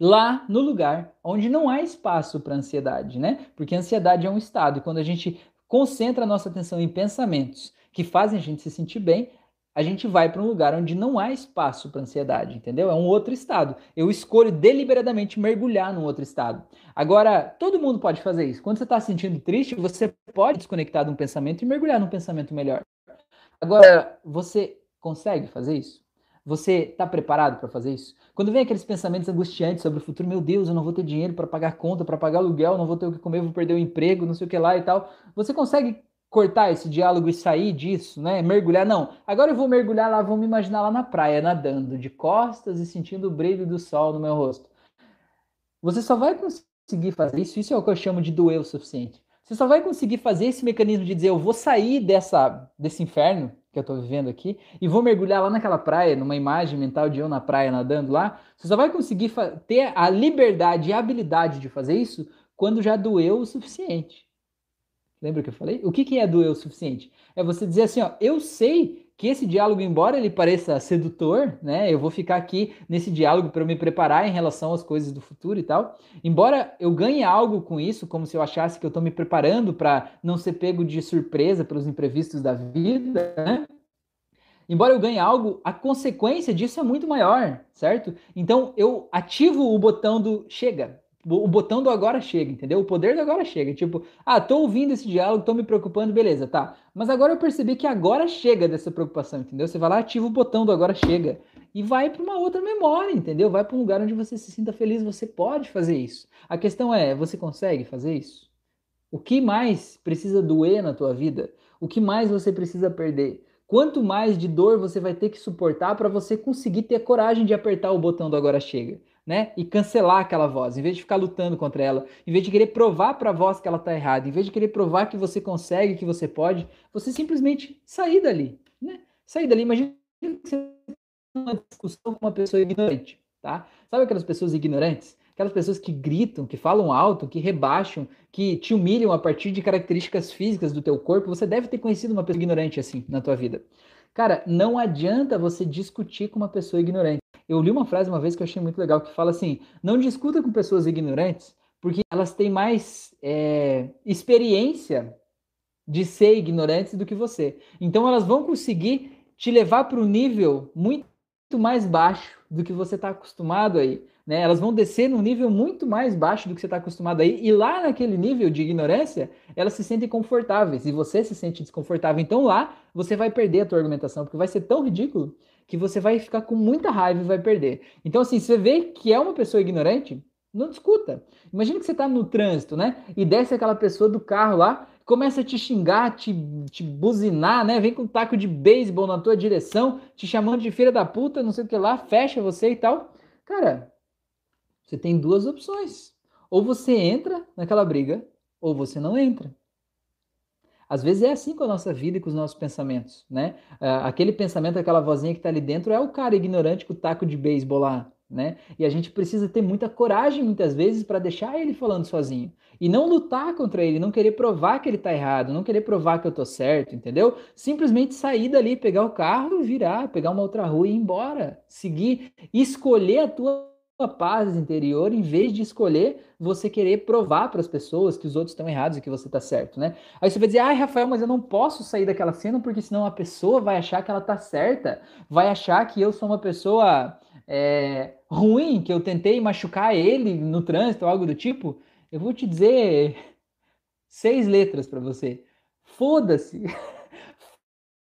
Lá no lugar onde não há espaço para ansiedade, né? Porque ansiedade é um estado, e quando a gente concentra a nossa atenção em pensamentos que fazem a gente se sentir bem, a gente vai para um lugar onde não há espaço para ansiedade, entendeu? É um outro estado. Eu escolho deliberadamente mergulhar num outro estado. Agora, todo mundo pode fazer isso. Quando você está se sentindo triste, você pode desconectar de um pensamento e mergulhar num pensamento melhor. Agora, você consegue fazer isso? Você está preparado para fazer isso? Quando vem aqueles pensamentos angustiantes sobre o futuro, meu Deus, eu não vou ter dinheiro para pagar conta, para pagar aluguel, não vou ter o que comer, vou perder o emprego, não sei o que lá e tal. Você consegue cortar esse diálogo e sair disso, né? Mergulhar, não. Agora eu vou mergulhar lá, vou me imaginar lá na praia, nadando, de costas e sentindo o brilho do sol no meu rosto. Você só vai conseguir fazer isso, isso é o que eu chamo de doer o suficiente. Você só vai conseguir fazer esse mecanismo de dizer, eu vou sair dessa, desse inferno que eu tô vivendo aqui e vou mergulhar lá naquela praia, numa imagem mental de eu na praia nadando lá. Você só vai conseguir ter a liberdade e a habilidade de fazer isso quando já doeu o suficiente. Lembra que eu falei? O que, que é doer o suficiente? É você dizer assim, ó, eu sei que esse diálogo, embora ele pareça sedutor, né? Eu vou ficar aqui nesse diálogo para me preparar em relação às coisas do futuro e tal. Embora eu ganhe algo com isso, como se eu achasse que eu estou me preparando para não ser pego de surpresa pelos imprevistos da vida, né? Embora eu ganhe algo, a consequência disso é muito maior, certo? Então eu ativo o botão do chega, o botão do agora chega, entendeu? O poder do agora chega. Tipo, ah, tô ouvindo esse diálogo, tô me preocupando, beleza, tá. Mas agora eu percebi que agora chega dessa preocupação, entendeu? Você vai lá, ativa o botão do agora chega e vai para uma outra memória, entendeu? Vai para um lugar onde você se sinta feliz, você pode fazer isso. A questão é, você consegue fazer isso? O que mais precisa doer na tua vida? O que mais você precisa perder? Quanto mais de dor você vai ter que suportar para você conseguir ter coragem de apertar o botão do agora chega? Né? E cancelar aquela voz, em vez de ficar lutando contra ela, em vez de querer provar para a voz que ela está errada, em vez de querer provar que você consegue, que você pode, você simplesmente sair dali, né? Sair dali. Imagina que você uma discussão com uma pessoa ignorante, tá? Sabe aquelas pessoas ignorantes? Aquelas pessoas que gritam, que falam alto, que rebaixam, que te humilham a partir de características físicas do teu corpo. Você deve ter conhecido uma pessoa ignorante assim na tua vida. Cara, não adianta você discutir com uma pessoa ignorante. Eu li uma frase uma vez que eu achei muito legal que fala assim: não discuta com pessoas ignorantes, porque elas têm mais é, experiência de ser ignorantes do que você. Então elas vão conseguir te levar para um nível muito mais baixo do que você está acostumado aí. Né? Elas vão descer num nível muito mais baixo do que você está acostumado aí, e lá naquele nível de ignorância, elas se sentem confortáveis, e você se sente desconfortável. Então lá você vai perder a tua argumentação, porque vai ser tão ridículo que você vai ficar com muita raiva e vai perder. Então, assim, você vê que é uma pessoa ignorante, não discuta. Imagina que você está no trânsito, né? E desce aquela pessoa do carro lá, começa a te xingar, te, te buzinar, né? Vem com um taco de beisebol na tua direção, te chamando de filha da puta, não sei o que lá, fecha você e tal. Cara, você tem duas opções. Ou você entra naquela briga, ou você não entra. Às vezes é assim com a nossa vida e com os nossos pensamentos, né? Ah, aquele pensamento, aquela vozinha que está ali dentro é o cara ignorante com o taco de beisebol lá, né? E a gente precisa ter muita coragem muitas vezes para deixar ele falando sozinho e não lutar contra ele, não querer provar que ele está errado, não querer provar que eu estou certo, entendeu? Simplesmente sair dali, pegar o carro, virar, pegar uma outra rua e ir embora, seguir, escolher a tua paz interior em vez de escolher você querer provar para as pessoas que os outros estão errados e que você está certo, né? Aí você vai dizer, ai, Rafael, mas eu não posso sair daquela cena porque senão a pessoa vai achar que ela está certa, vai achar que eu sou uma pessoa é, ruim, que eu tentei machucar ele no trânsito ou algo do tipo, eu vou te dizer seis letras para você. Foda-se.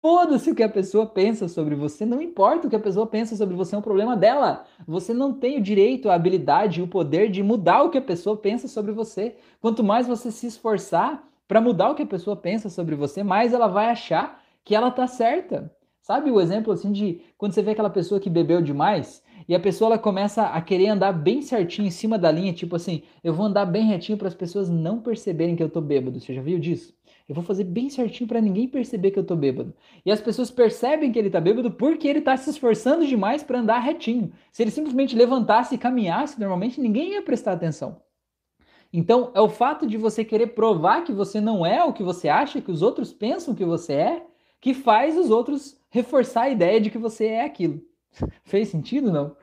Foda-se o que a pessoa pensa sobre você, não importa o que a pessoa pensa sobre você, é um problema dela. Você não tem o direito, a habilidade o poder de mudar o que a pessoa pensa sobre você. Quanto mais você se esforçar para mudar o que a pessoa pensa sobre você, mais ela vai achar que ela tá certa. Sabe o exemplo assim de quando você vê aquela pessoa que bebeu demais e a pessoa ela começa a querer andar bem certinho em cima da linha, tipo assim, eu vou andar bem retinho para as pessoas não perceberem que eu tô bêbado. Você já viu disso? Eu vou fazer bem certinho para ninguém perceber que eu tô bêbado. E as pessoas percebem que ele tá bêbado porque ele tá se esforçando demais para andar retinho. Se ele simplesmente levantasse e caminhasse normalmente, ninguém ia prestar atenção. Então, é o fato de você querer provar que você não é o que você acha, que os outros pensam que você é, que faz os outros reforçar a ideia de que você é aquilo. Fez sentido, não?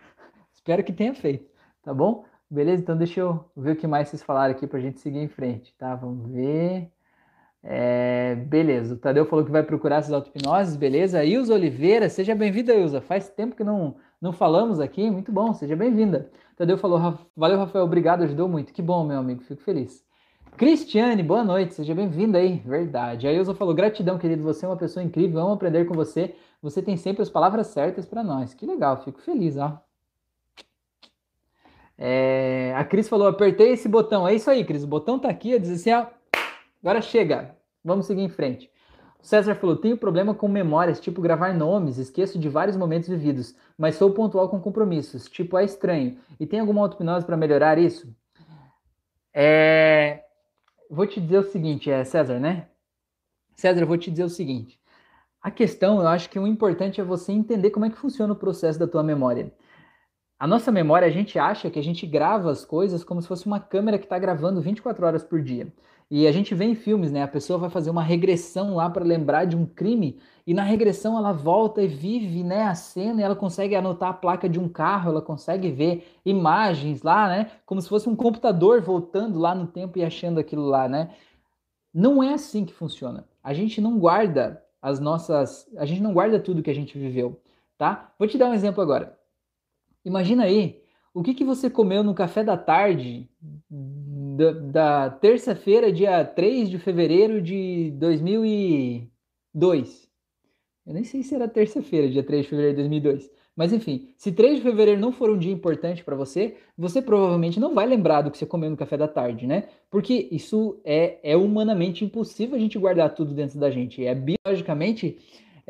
Espero que tenha feito, tá bom? Beleza? Então deixa eu ver o que mais vocês falaram aqui pra gente seguir em frente, tá? Vamos ver. É, beleza, o Tadeu falou que vai procurar essas auto-hipnoses, beleza. Ilza Oliveira, seja bem-vinda, Ilza. Faz tempo que não, não falamos aqui, muito bom, seja bem-vinda. Tadeu falou, valeu, Rafael, obrigado, ajudou muito. Que bom, meu amigo, fico feliz. Cristiane, boa noite, seja bem-vinda aí, verdade. A Ilza falou, gratidão, querido, você é uma pessoa incrível, amo aprender com você. Você tem sempre as palavras certas para nós. Que legal, fico feliz, ó. É, a Cris falou, apertei esse botão. É isso aí, Cris, o botão tá aqui, diz assim, ó, Agora chega, vamos seguir em frente. O César falou: tenho problema com memórias, tipo gravar nomes, esqueço de vários momentos vividos, mas sou pontual com compromissos, tipo é estranho. E tem alguma auto-hipnose para melhorar isso? É... Vou te dizer o seguinte, é César, né? César, vou te dizer o seguinte. A questão, eu acho que o importante é você entender como é que funciona o processo da tua memória. A nossa memória, a gente acha que a gente grava as coisas como se fosse uma câmera que está gravando 24 horas por dia. E a gente vê em filmes, né? A pessoa vai fazer uma regressão lá para lembrar de um crime e na regressão ela volta e vive, né, a cena e ela consegue anotar a placa de um carro, ela consegue ver imagens lá, né, como se fosse um computador voltando lá no tempo e achando aquilo lá, né? Não é assim que funciona. A gente não guarda as nossas, a gente não guarda tudo que a gente viveu, tá? Vou te dar um exemplo agora. Imagina aí o que, que você comeu no café da tarde da, da terça-feira, dia 3 de fevereiro de 2002. Eu nem sei se era terça-feira, dia 3 de fevereiro de 2002. Mas enfim, se 3 de fevereiro não for um dia importante para você, você provavelmente não vai lembrar do que você comeu no café da tarde, né? Porque isso é, é humanamente impossível a gente guardar tudo dentro da gente. É biologicamente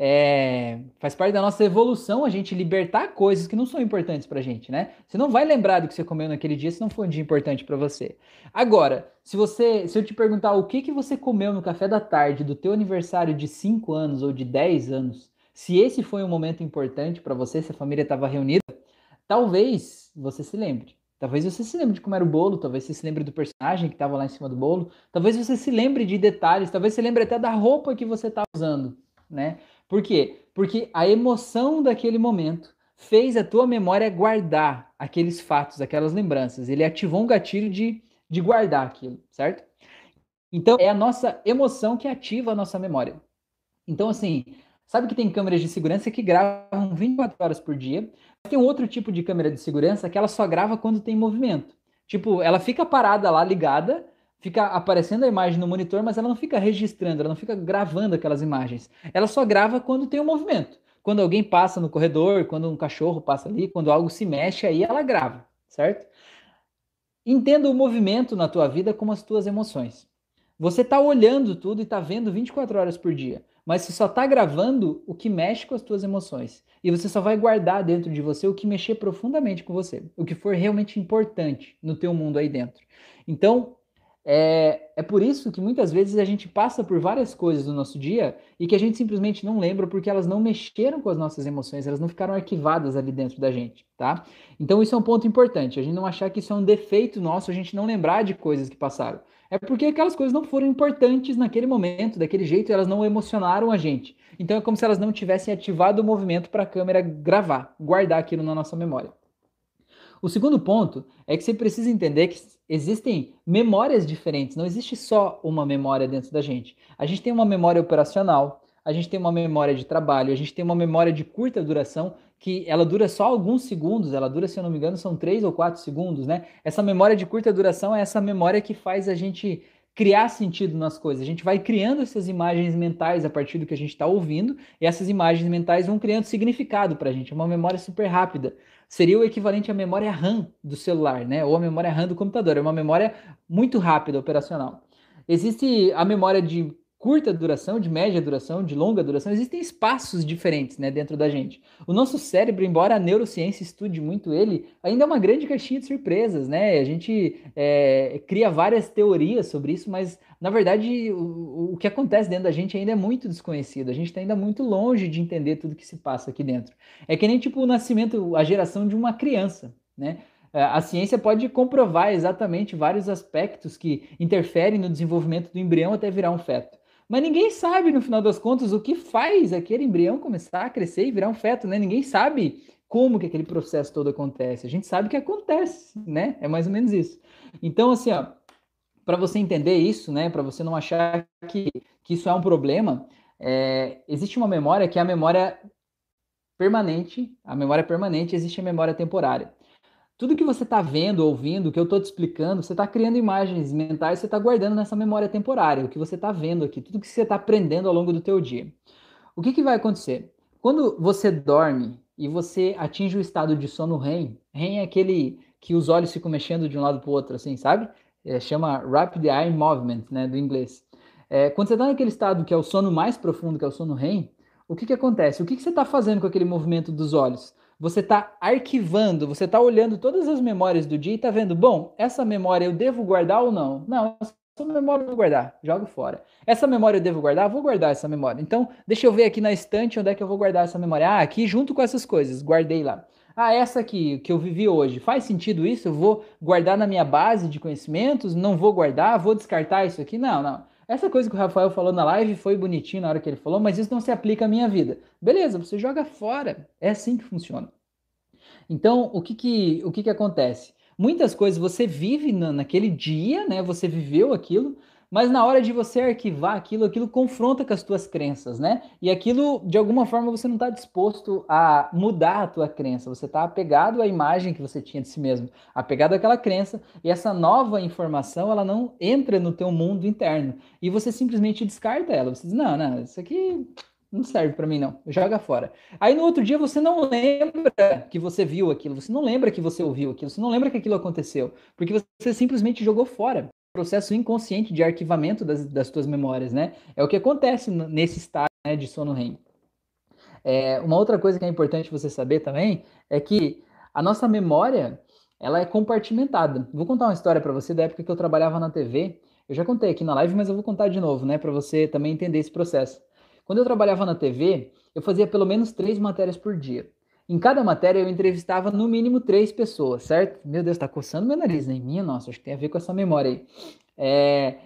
é, faz parte da nossa evolução a gente libertar coisas que não são importantes pra gente, né? Você não vai lembrar do que você comeu naquele dia se não for um dia importante para você. Agora, se você, se eu te perguntar o que que você comeu no café da tarde do teu aniversário de 5 anos ou de 10 anos, se esse foi um momento importante para você, se a família estava reunida, talvez você se lembre. Talvez você se lembre de como era o bolo, talvez você se lembre do personagem que estava lá em cima do bolo, talvez você se lembre de detalhes, talvez você lembre até da roupa que você está usando, né? Por quê? Porque a emoção daquele momento fez a tua memória guardar aqueles fatos, aquelas lembranças. Ele ativou um gatilho de, de guardar aquilo, certo? Então, é a nossa emoção que ativa a nossa memória. Então, assim, sabe que tem câmeras de segurança que gravam 24 horas por dia, mas tem um outro tipo de câmera de segurança que ela só grava quando tem movimento. Tipo, ela fica parada lá, ligada, fica aparecendo a imagem no monitor, mas ela não fica registrando, ela não fica gravando aquelas imagens. Ela só grava quando tem um movimento. Quando alguém passa no corredor, quando um cachorro passa ali, quando algo se mexe, aí ela grava, certo? Entenda o movimento na tua vida como as tuas emoções. Você está olhando tudo e está vendo 24 horas por dia, mas você só está gravando o que mexe com as tuas emoções. E você só vai guardar dentro de você o que mexer profundamente com você, o que for realmente importante no teu mundo aí dentro. Então, é, é por isso que muitas vezes a gente passa por várias coisas no nosso dia e que a gente simplesmente não lembra porque elas não mexeram com as nossas emoções, elas não ficaram arquivadas ali dentro da gente, tá? Então isso é um ponto importante, a gente não achar que isso é um defeito nosso, a gente não lembrar de coisas que passaram. É porque aquelas coisas não foram importantes naquele momento, daquele jeito, elas não emocionaram a gente. Então é como se elas não tivessem ativado o movimento para a câmera gravar, guardar aquilo na nossa memória. O segundo ponto é que você precisa entender que existem memórias diferentes, não existe só uma memória dentro da gente. A gente tem uma memória operacional, a gente tem uma memória de trabalho, a gente tem uma memória de curta duração, que ela dura só alguns segundos, ela dura, se eu não me engano, são três ou quatro segundos, né? Essa memória de curta duração é essa memória que faz a gente criar sentido nas coisas. A gente vai criando essas imagens mentais a partir do que a gente está ouvindo, e essas imagens mentais vão criando significado para a gente. É uma memória super rápida. Seria o equivalente à memória RAM do celular, né? Ou a memória RAM do computador. É uma memória muito rápida, operacional. Existe a memória de curta duração, de média duração, de longa duração, existem espaços diferentes né, dentro da gente. O nosso cérebro, embora a neurociência estude muito ele, ainda é uma grande caixinha de surpresas, né? A gente é, cria várias teorias sobre isso, mas na verdade o, o, que acontece dentro da gente ainda é muito desconhecido. A gente está ainda muito longe de entender tudo que se passa aqui dentro. É que nem tipo o nascimento, a geração de uma criança, né? É, a ciência pode comprovar exatamente vários aspectos que interferem no desenvolvimento do embrião até virar um feto. Mas ninguém sabe, no final das contas, o que faz aquele embrião começar a crescer e virar um feto, né? Ninguém sabe como que aquele processo todo acontece. A gente sabe que acontece, né? É mais ou menos isso. Então, assim, ó, para você entender isso, né? Para você não achar que, que isso é um problema, é, existe uma memória que é a memória permanente. A memória permanente existe a memória temporária tudo que você está vendo, ouvindo, que eu estou te explicando, você está criando imagens mentais, você está guardando nessa memória temporária, o que você está vendo aqui, tudo que você está aprendendo ao longo do teu dia. O que, que vai acontecer? Quando você dorme e você atinge o estado de sono REM, REM é aquele que os olhos ficam mexendo de um lado para o outro, assim, sabe? É, chama Rapid Eye Movement, né, do inglês. É, quando você está naquele estado que é o sono mais profundo, que é o sono REM, o que, que acontece? O que, que você está fazendo com aquele movimento dos olhos? Você está arquivando, você está olhando todas as memórias do dia e está vendo, bom, essa memória eu devo guardar ou não? Não, essa memória eu vou guardar, jogo fora. Essa memória eu devo guardar? Vou guardar essa memória. Então, deixa eu ver aqui na estante onde é que eu vou guardar essa memória. Ah, aqui junto com essas coisas, guardei lá. Ah, essa aqui que eu vivi hoje, faz sentido isso? Eu vou guardar na minha base de conhecimentos? Não vou guardar? Vou descartar isso aqui? Não, não. Essa coisa que o Rafael falou na live foi bonitinho na hora que ele falou, mas isso não se aplica à minha vida. Beleza, você joga fora. É assim que funciona. Então, o que que, o que, que acontece? Muitas coisas você vive na, naquele dia, né? Você viveu aquilo, mas na hora de você arquivar aquilo, aquilo confronta com as tuas crenças, né? E aquilo, de alguma forma, você não está disposto a mudar a tua crença, você está apegado à imagem que você tinha de si mesmo, apegado àquela crença, e essa nova informação, ela não entra no teu mundo interno, e você simplesmente descarta ela, você diz, não, não, isso aqui não serve para mim não, joga fora. Aí no outro dia você não lembra que você viu aquilo, você não lembra que você ouviu aquilo, você não lembra que aquilo aconteceu, porque você simplesmente jogou fora. Processo inconsciente de arquivamento das, das tuas memórias, né? É o que acontece nesse estado né, de sono REM. É, uma outra coisa que é importante você saber também é que a nossa memória ela é compartimentada. Vou contar uma história para você da época que eu trabalhava na TV. Eu já contei aqui na live, mas eu vou contar de novo, né, para você também entender esse processo. Quando eu trabalhava na TV, eu fazia pelo menos três matérias por dia. Em cada matéria eu entrevistava no mínimo três pessoas, certo? Meu Deus, tá coçando meu nariz, né? Minha nossa, acho que tem a ver com essa memória aí. É...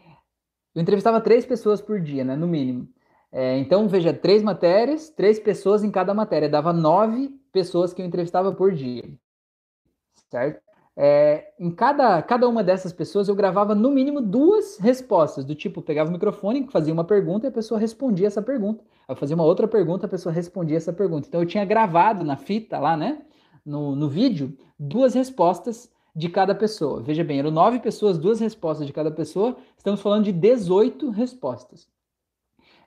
Eu entrevistava três pessoas por dia, né? No mínimo. É, então, veja, três matérias, três pessoas em cada matéria. Dava nove pessoas que eu entrevistava por dia. Certo? É, em cada, cada uma dessas pessoas eu gravava no mínimo duas respostas, do tipo, pegava o microfone, fazia uma pergunta e a pessoa respondia essa pergunta. Eu fazia uma outra pergunta, a pessoa respondia essa pergunta. Então eu tinha gravado na fita lá, né, no, no vídeo, duas respostas de cada pessoa. Veja bem, eram nove pessoas, duas respostas de cada pessoa, estamos falando de 18 respostas.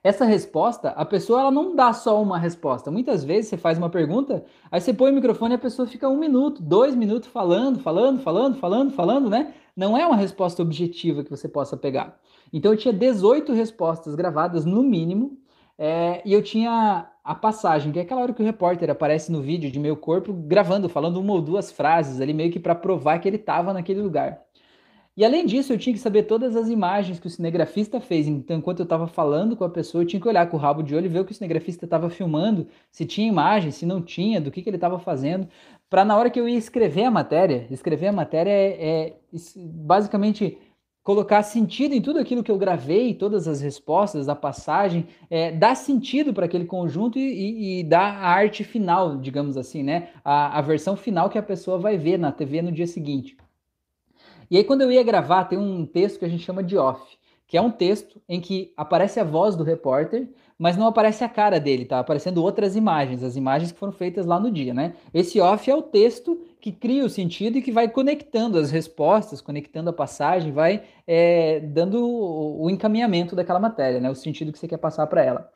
Essa resposta, a pessoa ela não dá só uma resposta. Muitas vezes você faz uma pergunta, aí você põe o microfone e a pessoa fica um minuto, dois minutos falando, falando, falando, falando, falando, né? Não é uma resposta objetiva que você possa pegar. Então eu tinha 18 respostas gravadas no mínimo, é, e eu tinha a passagem, que é aquela hora que o repórter aparece no vídeo de meu corpo gravando, falando uma ou duas frases ali, meio que para provar que ele estava naquele lugar. E além disso, eu tinha que saber todas as imagens que o cinegrafista fez. Então, enquanto eu estava falando com a pessoa, eu tinha que olhar com o rabo de olho e ver o que o cinegrafista estava filmando, se tinha imagem, se não tinha, do que, que ele estava fazendo, para na hora que eu ia escrever a matéria, escrever a matéria é, é basicamente colocar sentido em tudo aquilo que eu gravei, todas as respostas, a passagem, é, dar sentido para aquele conjunto e, e, e, dar a arte final, digamos assim, né? A, a versão final que a pessoa vai ver na TV no dia seguinte. E aí, quando eu ia gravar, tem um texto que a gente chama de off, que é um texto em que aparece a voz do repórter, mas não aparece a cara dele, tá aparecendo outras imagens, as imagens que foram feitas lá no dia, né? Esse off é o texto que cria o sentido e que vai conectando as respostas, conectando a passagem, vai é, dando o encaminhamento daquela matéria, né? O sentido que você quer passar para ela.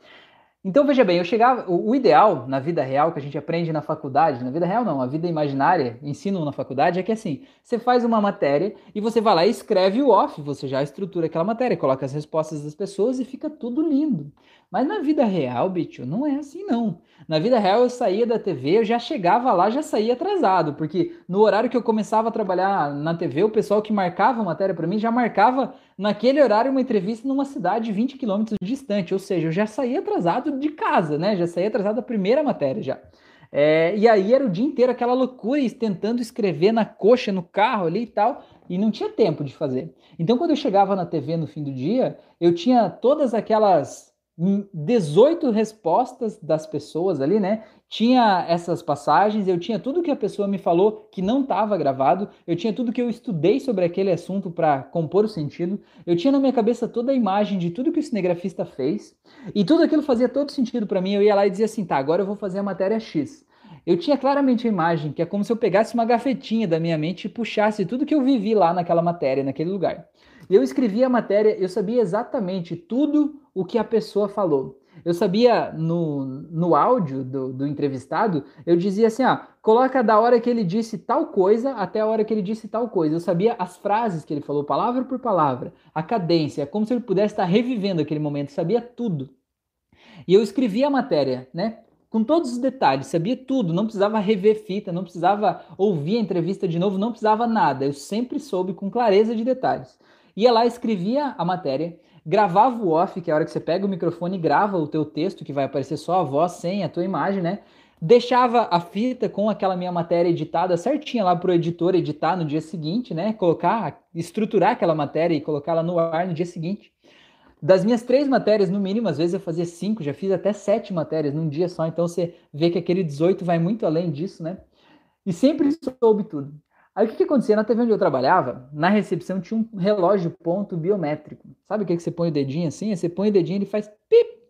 Então, veja bem, eu chegava. O, ideal na vida real que a gente aprende na faculdade, na vida real não, a vida imaginária, ensino na faculdade, é que assim, você faz uma matéria e você vai lá e escreve o off, você já estrutura aquela matéria, coloca as respostas das pessoas e fica tudo lindo. Mas na vida real, bicho, não é assim não. Na vida real eu saía da TV, eu já chegava lá, já saía atrasado, porque no horário que eu começava a trabalhar na TV, o pessoal que marcava a matéria para mim já marcava naquele horário uma entrevista numa cidade 20 quilômetros distante, ou seja, eu já saía atrasado de casa, né? Já saía atrasado da primeira matéria já. É, e aí era o dia inteiro aquela loucura, tentando escrever na coxa, no carro ali e tal, e não tinha tempo de fazer. Então, quando eu chegava na TV no fim do dia, eu tinha todas aquelas 18 respostas das pessoas ali, né? Tinha essas passagens, eu tinha tudo que a pessoa me falou que não estava gravado, eu tinha tudo que eu estudei sobre aquele assunto para compor o sentido, eu tinha na minha cabeça toda a imagem de tudo que o cinegrafista fez, e tudo aquilo fazia todo sentido para mim. Eu ia lá e dizia assim: tá, agora eu vou fazer a matéria X. Eu tinha claramente a imagem, que é como se eu pegasse uma gafetinha da minha mente e puxasse tudo que eu vivi lá naquela matéria, naquele lugar. Eu escrevi a matéria, eu sabia exatamente tudo o que a pessoa falou. Eu sabia no, no áudio do, do entrevistado, eu dizia assim: ah, coloca da hora que ele disse tal coisa até a hora que ele disse tal coisa. Eu sabia as frases que ele falou, palavra por palavra, a cadência, como se ele pudesse estar revivendo aquele momento, sabia tudo. E eu escrevi a matéria, né? Com todos os detalhes, sabia tudo, não precisava rever fita, não precisava ouvir a entrevista de novo, não precisava nada. Eu sempre soube com clareza de detalhes. Ia lá, escrevia a matéria, gravava o off, que é a hora que você pega o microfone e grava o teu texto, que vai aparecer só a voz sem a tua imagem, né? Deixava a fita com aquela minha matéria editada certinha lá para o editor editar no dia seguinte, né? Colocar, estruturar aquela matéria e colocá-la no ar no dia seguinte. Das minhas três matérias, no mínimo, às vezes eu fazia cinco, já fiz até sete matérias num dia só, então você vê que aquele 18 vai muito além disso, né? E sempre soube tudo. Aí o que, que acontecia? Na TV onde eu trabalhava, na recepção tinha um relógio ponto biométrico. Sabe o que, que você põe o dedinho assim? Você põe o dedinho e ele faz pip.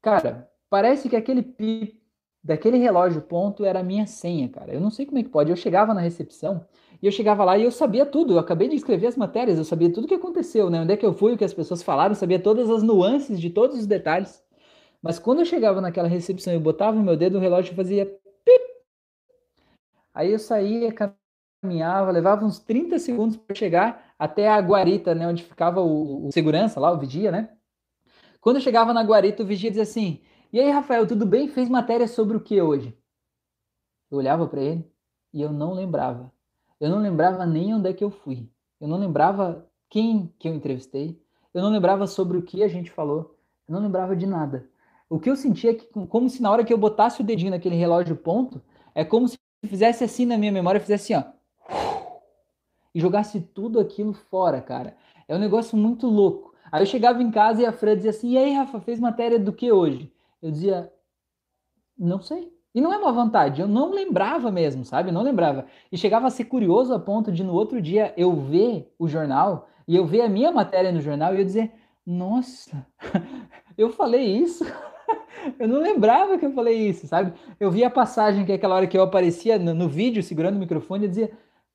Cara, parece que aquele pip daquele relógio ponto era a minha senha, cara. Eu não sei como é que pode. Eu chegava na recepção e eu chegava lá e eu sabia tudo. Eu acabei de escrever as matérias, eu sabia tudo o que aconteceu, né? Onde é que eu fui, o que as pessoas falaram, eu sabia todas as nuances de todos os detalhes. Mas quando eu chegava naquela recepção e botava o meu dedo, o relógio fazia pip. Aí eu saía, caminhava, levava uns 30 segundos para chegar até a guarita, né, onde ficava o, o, segurança lá, o vigia, né? Quando eu chegava na guarita, o vigia dizia assim: "E aí, Rafael, tudo bem? Fez matéria sobre o que hoje?" Eu olhava para ele e eu não lembrava. Eu não lembrava nem onde é que eu fui. Eu não lembrava quem que eu entrevistei. Eu não lembrava sobre o que a gente falou. Eu não lembrava de nada. O que eu sentia é que, como se na hora que eu botasse o dedinho naquele relógio ponto, é como se fizesse assim na minha memória, fizesse assim, ó e jogasse tudo aquilo fora, cara. É um negócio muito louco. Aí eu chegava em casa e a Fran dizia assim: E aí, Rafa, fez matéria do que hoje? Eu dizia: Não sei. E não é uma vontade, eu não lembrava mesmo, sabe? Eu não lembrava. E chegava a ser curioso a ponto de no outro dia eu ver o jornal e eu ver a minha matéria no jornal e eu dizer: Nossa, eu falei isso? eu não lembrava que eu falei isso, sabe? Eu vi a passagem que é aquela hora que eu aparecia no, no vídeo segurando o microfone e dizia: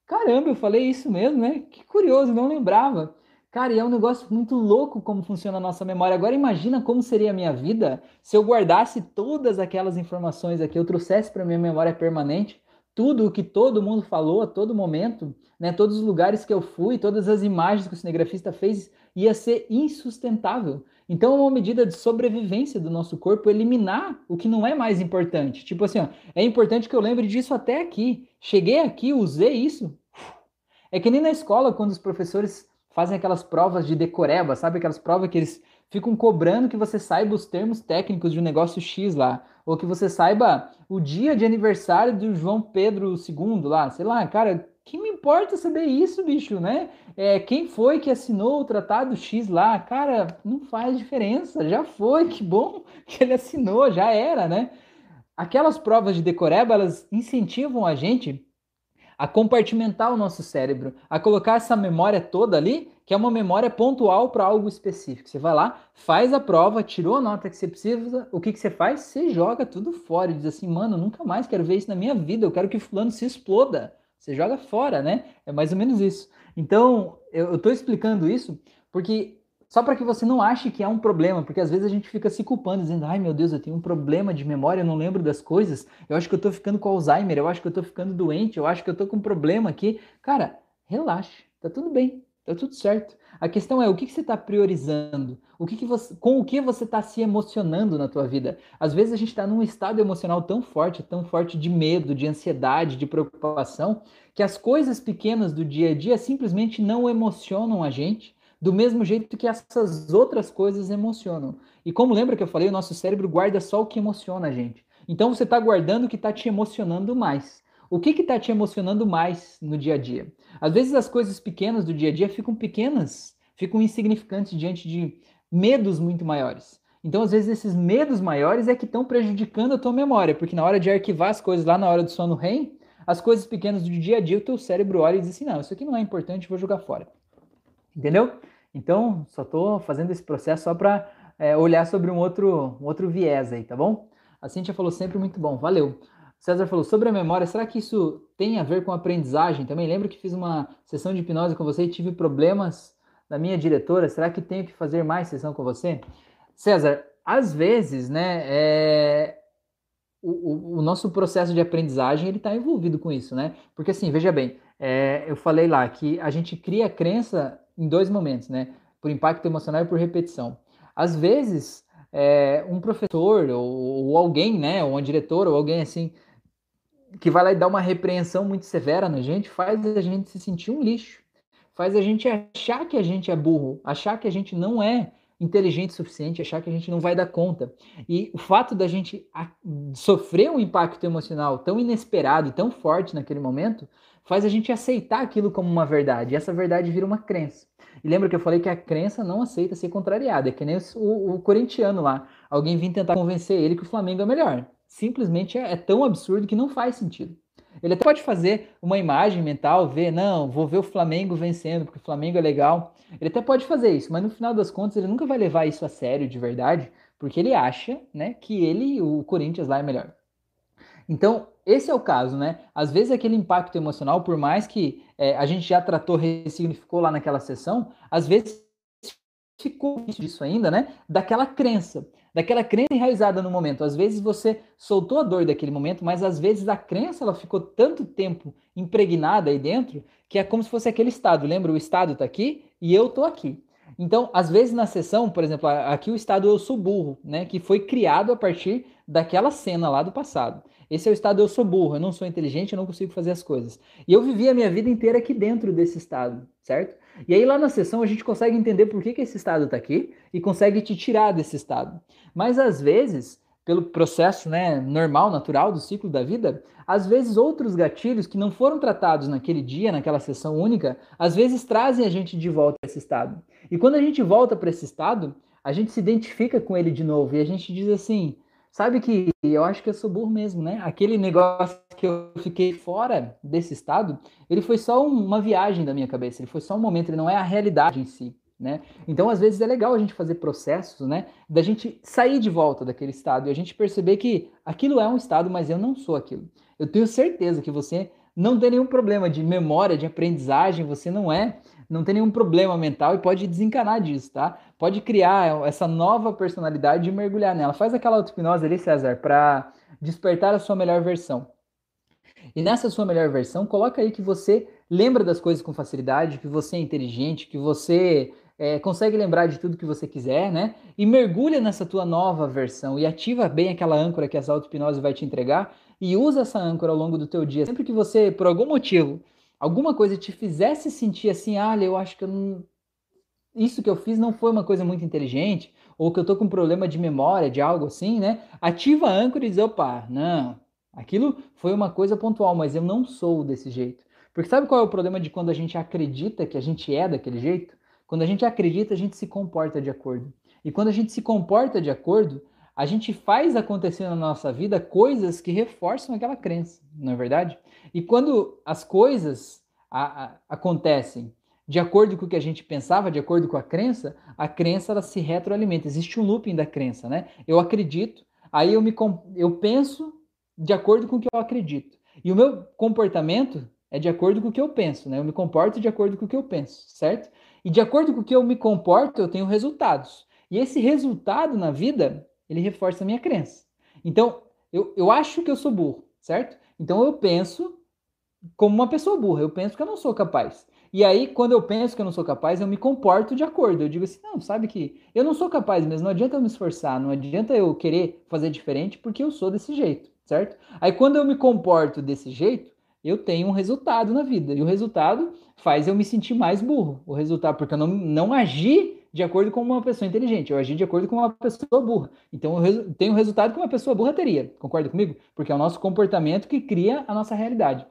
Caramba, eu falei isso mesmo, né? Que curioso, não lembrava. Cara, e é um negócio muito louco como funciona a nossa memória. Agora imagina como seria a minha vida se eu guardasse todas aquelas informações aqui, eu trouxesse para minha memória permanente tudo o que todo mundo falou a todo momento, né? Todos os lugares que eu fui, todas as imagens que o cinegrafista fez, ia ser insustentável. Então, é uma medida de sobrevivência do nosso corpo eliminar o que não é mais importante. Tipo assim, ó, é importante que eu lembre disso até aqui. Cheguei aqui, usei isso. É que nem na escola, quando os professores fazem aquelas provas de decoreba, sabe? Aquelas provas que eles ficam cobrando que você saiba os termos técnicos de um negócio X lá. Ou que você saiba o dia de aniversário do João Pedro II lá. Sei lá, cara, que me importa saber isso, bicho, né? É, quem foi que assinou o Tratado X lá? Cara, não faz diferença, já foi, que bom que ele assinou, já era, né? Aquelas provas de decoreba, elas incentivam a gente a compartimentar o nosso cérebro, a colocar essa memória toda ali, que é uma memória pontual para algo específico. Você vai lá, faz a prova, tirou a nota que você precisa, o que, que você faz? Você joga tudo fora e diz assim, mano, nunca mais quero ver isso na minha vida, eu quero que fulano se exploda. Você joga fora, né? É mais ou menos isso. Então, eu estou explicando isso porque só para que você não ache que é um problema, porque às vezes a gente fica se culpando, dizendo, ai meu Deus, eu tenho um problema de memória, eu não lembro das coisas, eu acho que eu tô ficando com Alzheimer, eu acho que eu tô ficando doente, eu acho que eu tô com um problema aqui. Cara, relaxe, tá tudo bem, tá tudo certo. A questão é o que, que você está priorizando, o que, que você, com o que você está se emocionando na tua vida. Às vezes a gente está num estado emocional tão forte, tão forte de medo, de ansiedade, de preocupação, que as coisas pequenas do dia a dia simplesmente não emocionam a gente do mesmo jeito que essas outras coisas emocionam. E como lembra que eu falei, o nosso cérebro guarda só o que emociona a gente. Então você está guardando o que está te emocionando mais. O que está te emocionando mais no dia a dia? Às vezes as coisas pequenas do dia a dia ficam pequenas, ficam insignificantes diante de medos muito maiores. Então, às vezes, esses medos maiores é que estão prejudicando a tua memória, porque na hora de arquivar as coisas lá na hora do sono REM, as coisas pequenas do dia a dia, o teu cérebro olha e diz assim: não, isso aqui não é importante, vou jogar fora. Entendeu? Então, só estou fazendo esse processo só para é, olhar sobre um outro, um outro viés aí, tá bom? A Cintia falou sempre muito bom, valeu. César falou sobre a memória, será que isso tem a ver com aprendizagem também? Lembro que fiz uma sessão de hipnose com você e tive problemas da minha diretora, será que tenho que fazer mais sessão com você? César, às vezes, né, é... o, o, o, nosso processo de aprendizagem ele está envolvido com isso, né? Porque assim, veja bem, é, eu falei lá que a gente cria crença em dois momentos, né? Por impacto emocional e por repetição. Às vezes, é, um professor ou, ou, alguém, né, ou uma diretora ou alguém assim, que vai lá e dá uma repreensão muito severa na gente, faz a gente se sentir um lixo, faz a gente achar que a gente é burro, achar que a gente não é inteligente o suficiente, achar que a gente não vai dar conta. E o fato da gente sofrer um impacto emocional tão inesperado e tão forte naquele momento faz a gente aceitar aquilo como uma verdade. E essa verdade vira uma crença. E lembra que eu falei que a crença não aceita ser contrariada. É que nem o, o corintiano lá. Alguém vir tentar convencer ele que o Flamengo é melhor. Simplesmente é, é tão absurdo que não faz sentido. Ele até pode fazer uma imagem mental, ver, não, vou ver o Flamengo vencendo, porque o Flamengo é legal. Ele até pode fazer isso, mas no final das contas ele nunca vai levar isso a sério de verdade, porque ele acha, né, que ele, o Corinthians lá é melhor. Então, esse é o caso, né? Às vezes aquele impacto emocional, por mais que é, a gente já tratou, ressignificou lá naquela sessão, às vezes ficou disso ainda, né? Daquela crença, daquela crença enraizada no momento. Às vezes você soltou a dor daquele momento, mas às vezes a crença ela ficou tanto tempo impregnada aí dentro que é como se fosse aquele estado. Lembra? O estado está aqui e eu estou aqui. Então, às vezes na sessão, por exemplo, aqui o estado eu sou burro, né? Que foi criado a partir daquela cena lá do passado. Esse é o estado eu sou burro, eu não sou inteligente, eu não consigo fazer as coisas. E eu vivi a minha vida inteira aqui dentro desse estado, certo? E aí lá na sessão a gente consegue entender por que, que esse estado está aqui e consegue te tirar desse estado. Mas às vezes, pelo processo né, normal, natural do ciclo da vida, às vezes outros gatilhos que não foram tratados naquele dia, naquela sessão única, às vezes trazem a gente de volta a esse estado. E quando a gente volta para esse estado, a gente se identifica com ele de novo e a gente diz assim: Sabe que eu acho que eu sou burro mesmo, né? Aquele negócio que eu fiquei fora desse estado, ele foi só uma viagem da minha cabeça, ele foi só um momento, ele não é a realidade em si, né? Então, às vezes é legal a gente fazer processos, né? Da gente sair de volta daquele estado e a gente perceber que aquilo é um estado, mas eu não sou aquilo. Eu tenho certeza que você não tem nenhum problema de memória, de aprendizagem, você não é não tem nenhum problema mental e pode desencanar disso, tá? Pode criar essa nova personalidade e mergulhar nela. Faz aquela auto-hipnose ali, César, para despertar a sua melhor versão. E nessa sua melhor versão, coloca aí que você lembra das coisas com facilidade, que você é inteligente, que você é, consegue lembrar de tudo que você quiser, né? E mergulha nessa tua nova versão e ativa bem aquela âncora que essa auto-hipnose vai te entregar e usa essa âncora ao longo do teu dia. Sempre que você, por algum motivo, alguma coisa te fizesse sentir assim, ah, eu acho que eu não... isso que eu fiz não foi uma coisa muito inteligente, ou que eu tô com um problema de memória, de algo assim, né? Ativa a âncora e diz, opa, não, aquilo foi uma coisa pontual, mas eu não sou desse jeito. Porque sabe qual é o problema de quando a gente acredita que a gente é daquele jeito? Quando a gente acredita, a gente se comporta de acordo. E quando a gente se comporta de acordo, a gente faz acontecer na nossa vida coisas que reforçam aquela crença, não é verdade? E quando as coisas a, a, acontecem de acordo com o que a gente pensava, de acordo com a crença, a crença ela se retroalimenta. Existe um looping da crença, né? Eu acredito, aí eu me eu penso de acordo com o que eu acredito. E o meu comportamento é de acordo com o que eu penso, né? Eu me comporto de acordo com o que eu penso, certo? E de acordo com o que eu me comporto, eu tenho resultados. E esse resultado na vida, ele reforça a minha crença. Então, eu, eu acho que eu sou burro, certo? Então eu penso como uma pessoa burra, eu penso que eu não sou capaz. E aí, quando eu penso que eu não sou capaz, eu me comporto de acordo. Eu digo assim, não, sabe que eu não sou capaz mesmo, não adianta eu me esforçar, não adianta eu querer fazer diferente porque eu sou desse jeito, certo? Aí quando eu me comporto desse jeito, eu tenho um resultado na vida. E o resultado faz eu me sentir mais burro. O resultado, porque eu não, não agi de acordo com uma pessoa inteligente, eu agi de acordo com uma pessoa burra. Então eu tenho o resultado que uma pessoa burra teria. Concorda comigo? Porque é o nosso comportamento que cria a nossa realidade.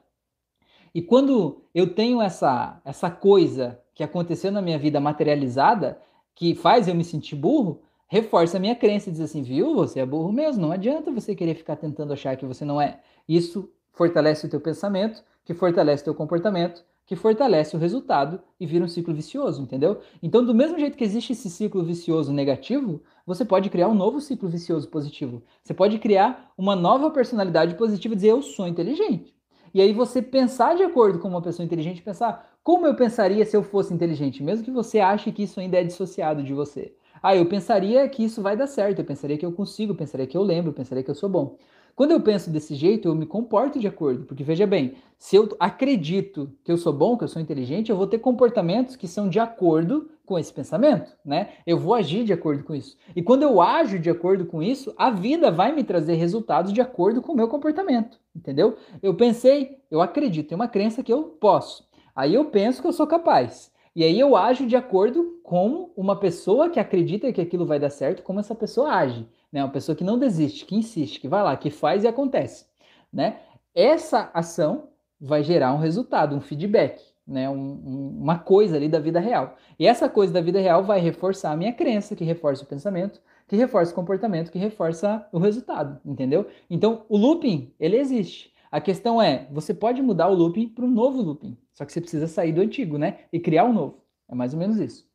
E quando eu tenho essa, essa coisa que aconteceu na minha vida materializada, que faz eu me sentir burro, reforça a minha crença e diz assim, viu, você é burro mesmo, não adianta você querer ficar tentando achar que você não é. Isso fortalece o teu pensamento, que fortalece o teu comportamento, que fortalece o resultado e vira um ciclo vicioso, entendeu? Então, do mesmo jeito que existe esse ciclo vicioso negativo, você pode criar um novo ciclo vicioso positivo. Você pode criar uma nova personalidade positiva e dizer eu sou inteligente. E aí você pensar de acordo com uma pessoa inteligente, pensar como eu pensaria se eu fosse inteligente, mesmo que você ache que isso ainda é dissociado de você. Ah, eu pensaria que isso vai dar certo, eu pensaria que eu consigo, eu pensaria que eu lembro, eu pensaria que eu sou bom. Quando eu penso desse jeito, eu me comporto de acordo, porque veja bem, se eu acredito que eu sou bom, que eu sou inteligente, eu vou ter comportamentos que são de acordo com esse pensamento, né? Eu vou agir de acordo com isso. E quando eu ajo de acordo com isso, a vida vai me trazer resultados de acordo com o meu comportamento, entendeu? Eu pensei, eu acredito, é uma crença que eu posso. Aí eu penso que eu sou capaz. E aí eu ajo de acordo com uma pessoa que acredita que aquilo vai dar certo, como essa pessoa age né? Uma pessoa que não desiste, que insiste, que vai lá, que faz e acontece, né? Essa ação vai gerar um resultado, um feedback, né? Um, um, uma coisa ali da vida real. E essa coisa da vida real vai reforçar a minha crença, que reforça o pensamento, que reforça o comportamento, que reforça o resultado, entendeu? Então, o looping, ele existe. A questão é, você pode mudar o looping para um novo looping, só que você precisa sair do antigo, né? E criar um novo. É mais ou menos isso.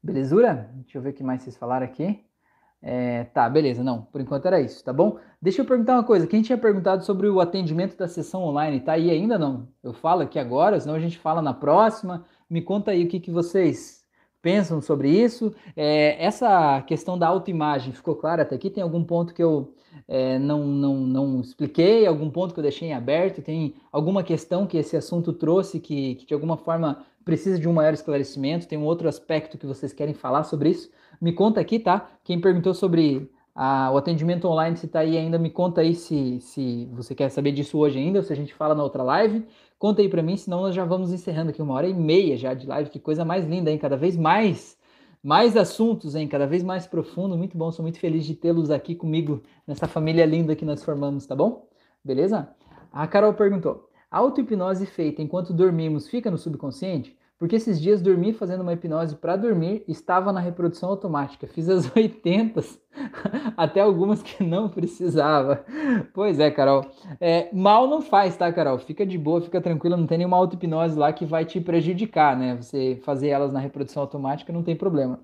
Belezura? Deixa eu ver o que mais vocês falaram aqui. É, tá, beleza, não, por enquanto era isso, tá bom? Deixa eu perguntar uma coisa, quem tinha perguntado sobre o atendimento da sessão online, tá aí ainda não? Eu falo aqui agora, senão a gente fala na próxima, me conta aí o que, que vocês pensam sobre isso. É, essa questão da autoimagem ficou clara até aqui? Tem algum ponto que eu é, não, não, não expliquei, algum ponto que eu deixei em aberto? Tem alguma questão que esse assunto trouxe que, que de alguma forma precisa de um maior esclarecimento? Tem um outro aspecto que vocês querem falar sobre isso? Me conta aqui, tá? Quem perguntou sobre a, o atendimento online, se tá aí ainda, me conta aí se, se você quer saber disso hoje ainda, ou se a gente fala na outra live. Conta aí para mim, senão nós já vamos encerrando aqui uma hora e meia já de live. Que coisa mais linda, hein? Cada vez mais, mais assuntos, hein? Cada vez mais profundo. Muito bom, sou muito feliz de tê-los aqui comigo nessa família linda que nós formamos, tá bom? Beleza? A Carol perguntou: a auto-hipnose feita enquanto dormimos fica no subconsciente? Porque esses dias dormi fazendo uma hipnose para dormir, estava na reprodução automática. Fiz as 80, até algumas que não precisava. Pois é, Carol. É, mal não faz, tá, Carol? Fica de boa, fica tranquila, não tem nenhuma auto-hipnose lá que vai te prejudicar, né? Você fazer elas na reprodução automática não tem problema.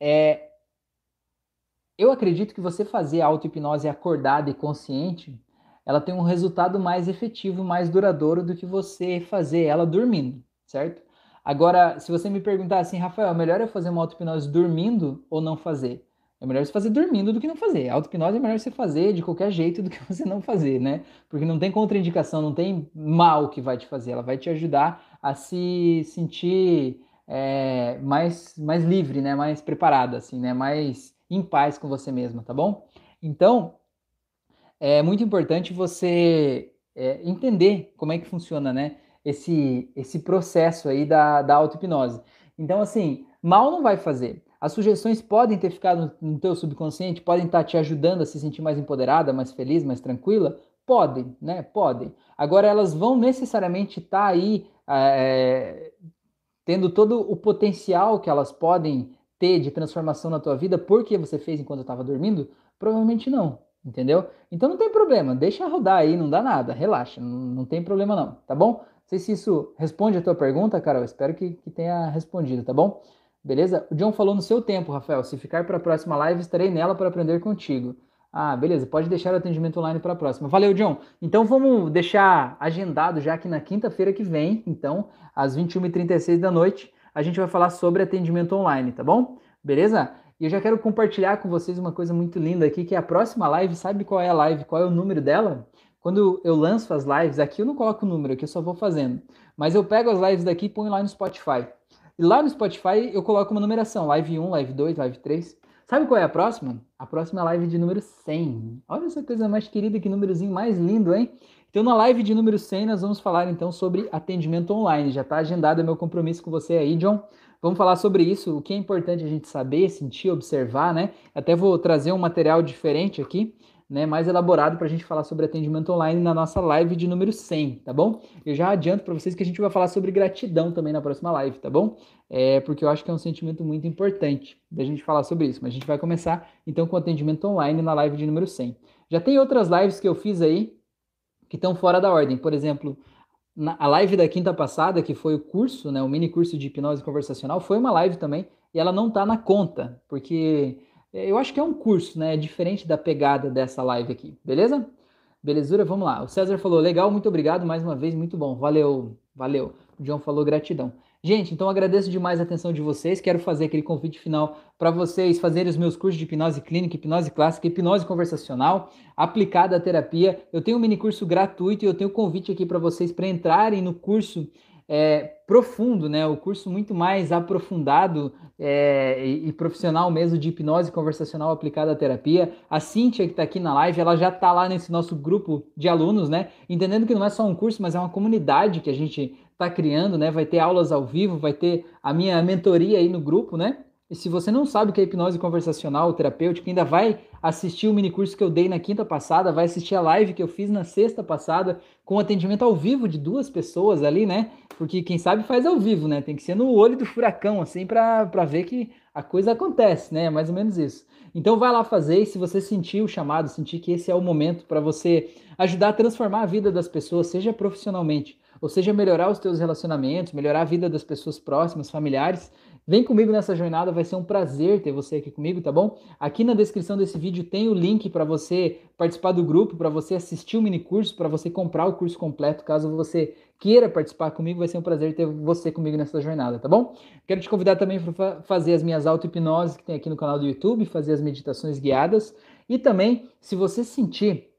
É, eu acredito que você fazer auto-hipnose acordada e consciente, ela tem um resultado mais efetivo, mais duradouro do que você fazer ela dormindo certo? Agora, se você me perguntar assim, Rafael, melhor eu fazer uma auto-hipnose dormindo ou não fazer? É melhor você fazer dormindo do que não fazer. A auto-hipnose é melhor você fazer de qualquer jeito do que você não fazer, né? Porque não tem contraindicação, não tem mal que vai te fazer. Ela vai te ajudar a se sentir é, mais, mais livre, né? Mais preparada, assim, né? Mais em paz com você mesma, tá bom? Então, é muito importante você é, entender como é que funciona, né? esse, esse processo aí da, da auto-hipnose. Então, assim, mal não vai fazer. As sugestões podem ter ficado no teu subconsciente, podem estar te ajudando a se sentir mais empoderada, mais feliz, mais tranquila? Podem, né? Podem. Agora, elas vão necessariamente estar aí é, tendo todo o potencial que elas podem ter de transformação na tua vida porque você fez enquanto estava dormindo? Provavelmente não, entendeu? Então não tem problema, deixa rodar aí, não dá nada, relaxa, não, não tem problema não, tá bom? Não sei se isso responde a tua pergunta, Carol, espero que, que tenha respondido, tá bom? Beleza? O John falou no seu tempo, Rafael, se ficar para a próxima live, estarei nela para aprender contigo. Ah, beleza, pode deixar o atendimento online para a próxima. Valeu, John. Então vamos deixar agendado já que na quinta-feira que vem, então, às 21h36 da noite, a gente vai falar sobre atendimento online, tá bom? Beleza? E eu já quero compartilhar com vocês uma coisa muito linda aqui, que é a próxima live, sabe qual é a live, qual é o número dela? Quando eu lanço as lives, aqui eu não coloco o número, aqui eu só vou fazendo. Mas eu pego as lives daqui e ponho lá no Spotify. E lá no Spotify eu coloco uma numeração, live 1, live 2, live 3. Sabe qual é a próxima? A próxima é a live de número 100. Olha essa coisa mais querida, que númerozinho mais lindo, hein? Então, na live de número 100, nós vamos falar então sobre atendimento online. Já está agendado meu compromisso com você aí, John. Vamos falar sobre isso, o que é importante a gente saber, sentir, observar, né? Até vou trazer um material diferente aqui, né, mais elaborado para a gente falar sobre atendimento online na nossa live de número 100, tá bom? Eu já adianto para vocês que a gente vai falar sobre gratidão também na próxima live, tá bom? É, porque eu acho que é um sentimento muito importante da gente falar sobre isso. Mas a gente vai começar então com atendimento online na live de número 100. Já tem outras lives que eu fiz aí que estão fora da ordem. Por exemplo, na, a live da quinta passada, que foi o curso, né, o mini curso de hipnose conversacional, foi uma live também e ela não está na conta, porque eu acho que é um curso, né? É diferente da pegada dessa live aqui, beleza? Belezura, vamos lá. O César falou, legal, muito obrigado mais uma vez, muito bom. Valeu, valeu. O John falou gratidão. Gente, então agradeço demais a atenção de vocês. Quero fazer aquele convite final para vocês fazerem os meus cursos de hipnose clínica, hipnose clássica, hipnose conversacional, aplicada à terapia. Eu tenho um mini curso gratuito e eu tenho um convite aqui para vocês para entrarem no curso é, profundo, né? O curso muito mais aprofundado é, e, profissional mesmo de hipnose conversacional aplicada à terapia. A Cíntia, que está aqui na live, ela já está lá nesse nosso grupo de alunos, né? Entendendo que não é só um curso, mas é uma comunidade que a gente está criando, né? Vai ter aulas ao vivo, vai ter a minha mentoria aí no grupo, né? E se você não sabe o que é hipnose conversacional terapêutica, ainda vai assistir o mini curso que eu dei na quinta passada, vai assistir a live que eu fiz na sexta passada, com atendimento ao vivo de duas pessoas ali, né? Porque quem sabe faz ao vivo, né? Tem que ser no olho do furacão, assim, para ver que a coisa acontece, né? É mais ou menos isso. Então vai lá fazer e se você sentir o chamado, sentir que esse é o momento para você ajudar a transformar a vida das pessoas, seja profissionalmente, ou seja, melhorar os teus relacionamentos, melhorar a vida das pessoas próximas, familiares, Vem comigo nessa jornada, vai ser um prazer ter você aqui comigo, tá bom? Aqui na descrição desse vídeo tem o link para você participar do grupo, para você assistir o mini curso, para você comprar o curso completo, caso você queira participar comigo, vai ser um prazer ter você comigo nessa jornada, tá bom? Quero te convidar também para fazer as minhas auto-hipnoses que tem aqui no canal do YouTube, fazer as meditações guiadas e também, se você sentir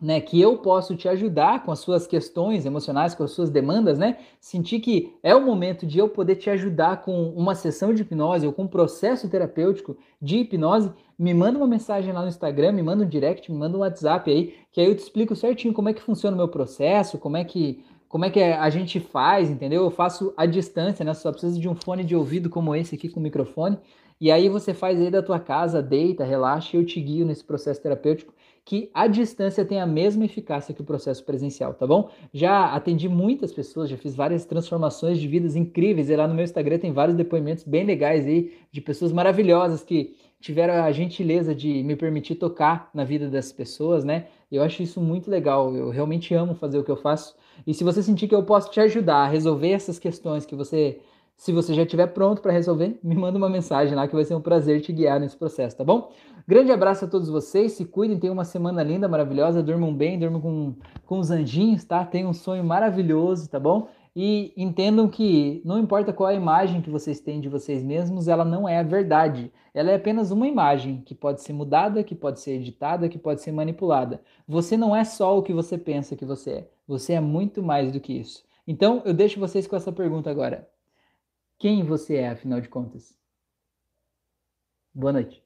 né, que eu posso te ajudar com as suas questões emocionais, com as suas demandas, né? Sentir que é o momento de eu poder te ajudar com uma sessão de hipnose ou com um processo terapêutico de hipnose, me manda uma mensagem lá no Instagram, me manda um direct, me manda um WhatsApp aí, que aí eu te explico certinho como é que funciona o meu processo, como é que como é que a gente faz, entendeu? Eu faço à distância, né? Só precisa de um fone de ouvido como esse aqui com microfone. E aí você faz aí da tua casa, deita, relaxa eu te guio nesse processo terapêutico que a distância tem a mesma eficácia que o processo presencial, tá bom? Já atendi muitas pessoas, já fiz várias transformações de vidas incríveis, e lá no meu Instagram tem vários depoimentos bem legais aí de pessoas maravilhosas que tiveram a gentileza de me permitir tocar na vida das pessoas, né? Eu acho isso muito legal, eu realmente amo fazer o que eu faço. E se você sentir que eu posso te ajudar a resolver essas questões que você se você já estiver pronto para resolver, me manda uma mensagem lá que vai ser um prazer te guiar nesse processo, tá bom? Grande abraço a todos vocês, se cuidem, tenham uma semana linda, maravilhosa, durmam bem, durmam com, com os anjinhos, tá? Tenham um sonho maravilhoso, tá bom? E entendam que não importa qual a imagem que vocês têm de vocês mesmos, ela não é a verdade. Ela é apenas uma imagem que pode ser mudada, que pode ser editada, que pode ser manipulada. Você não é só o que você pensa que você é. Você é muito mais do que isso. Então, eu deixo vocês com essa pergunta agora. Quem você é, afinal de contas? Boa noite.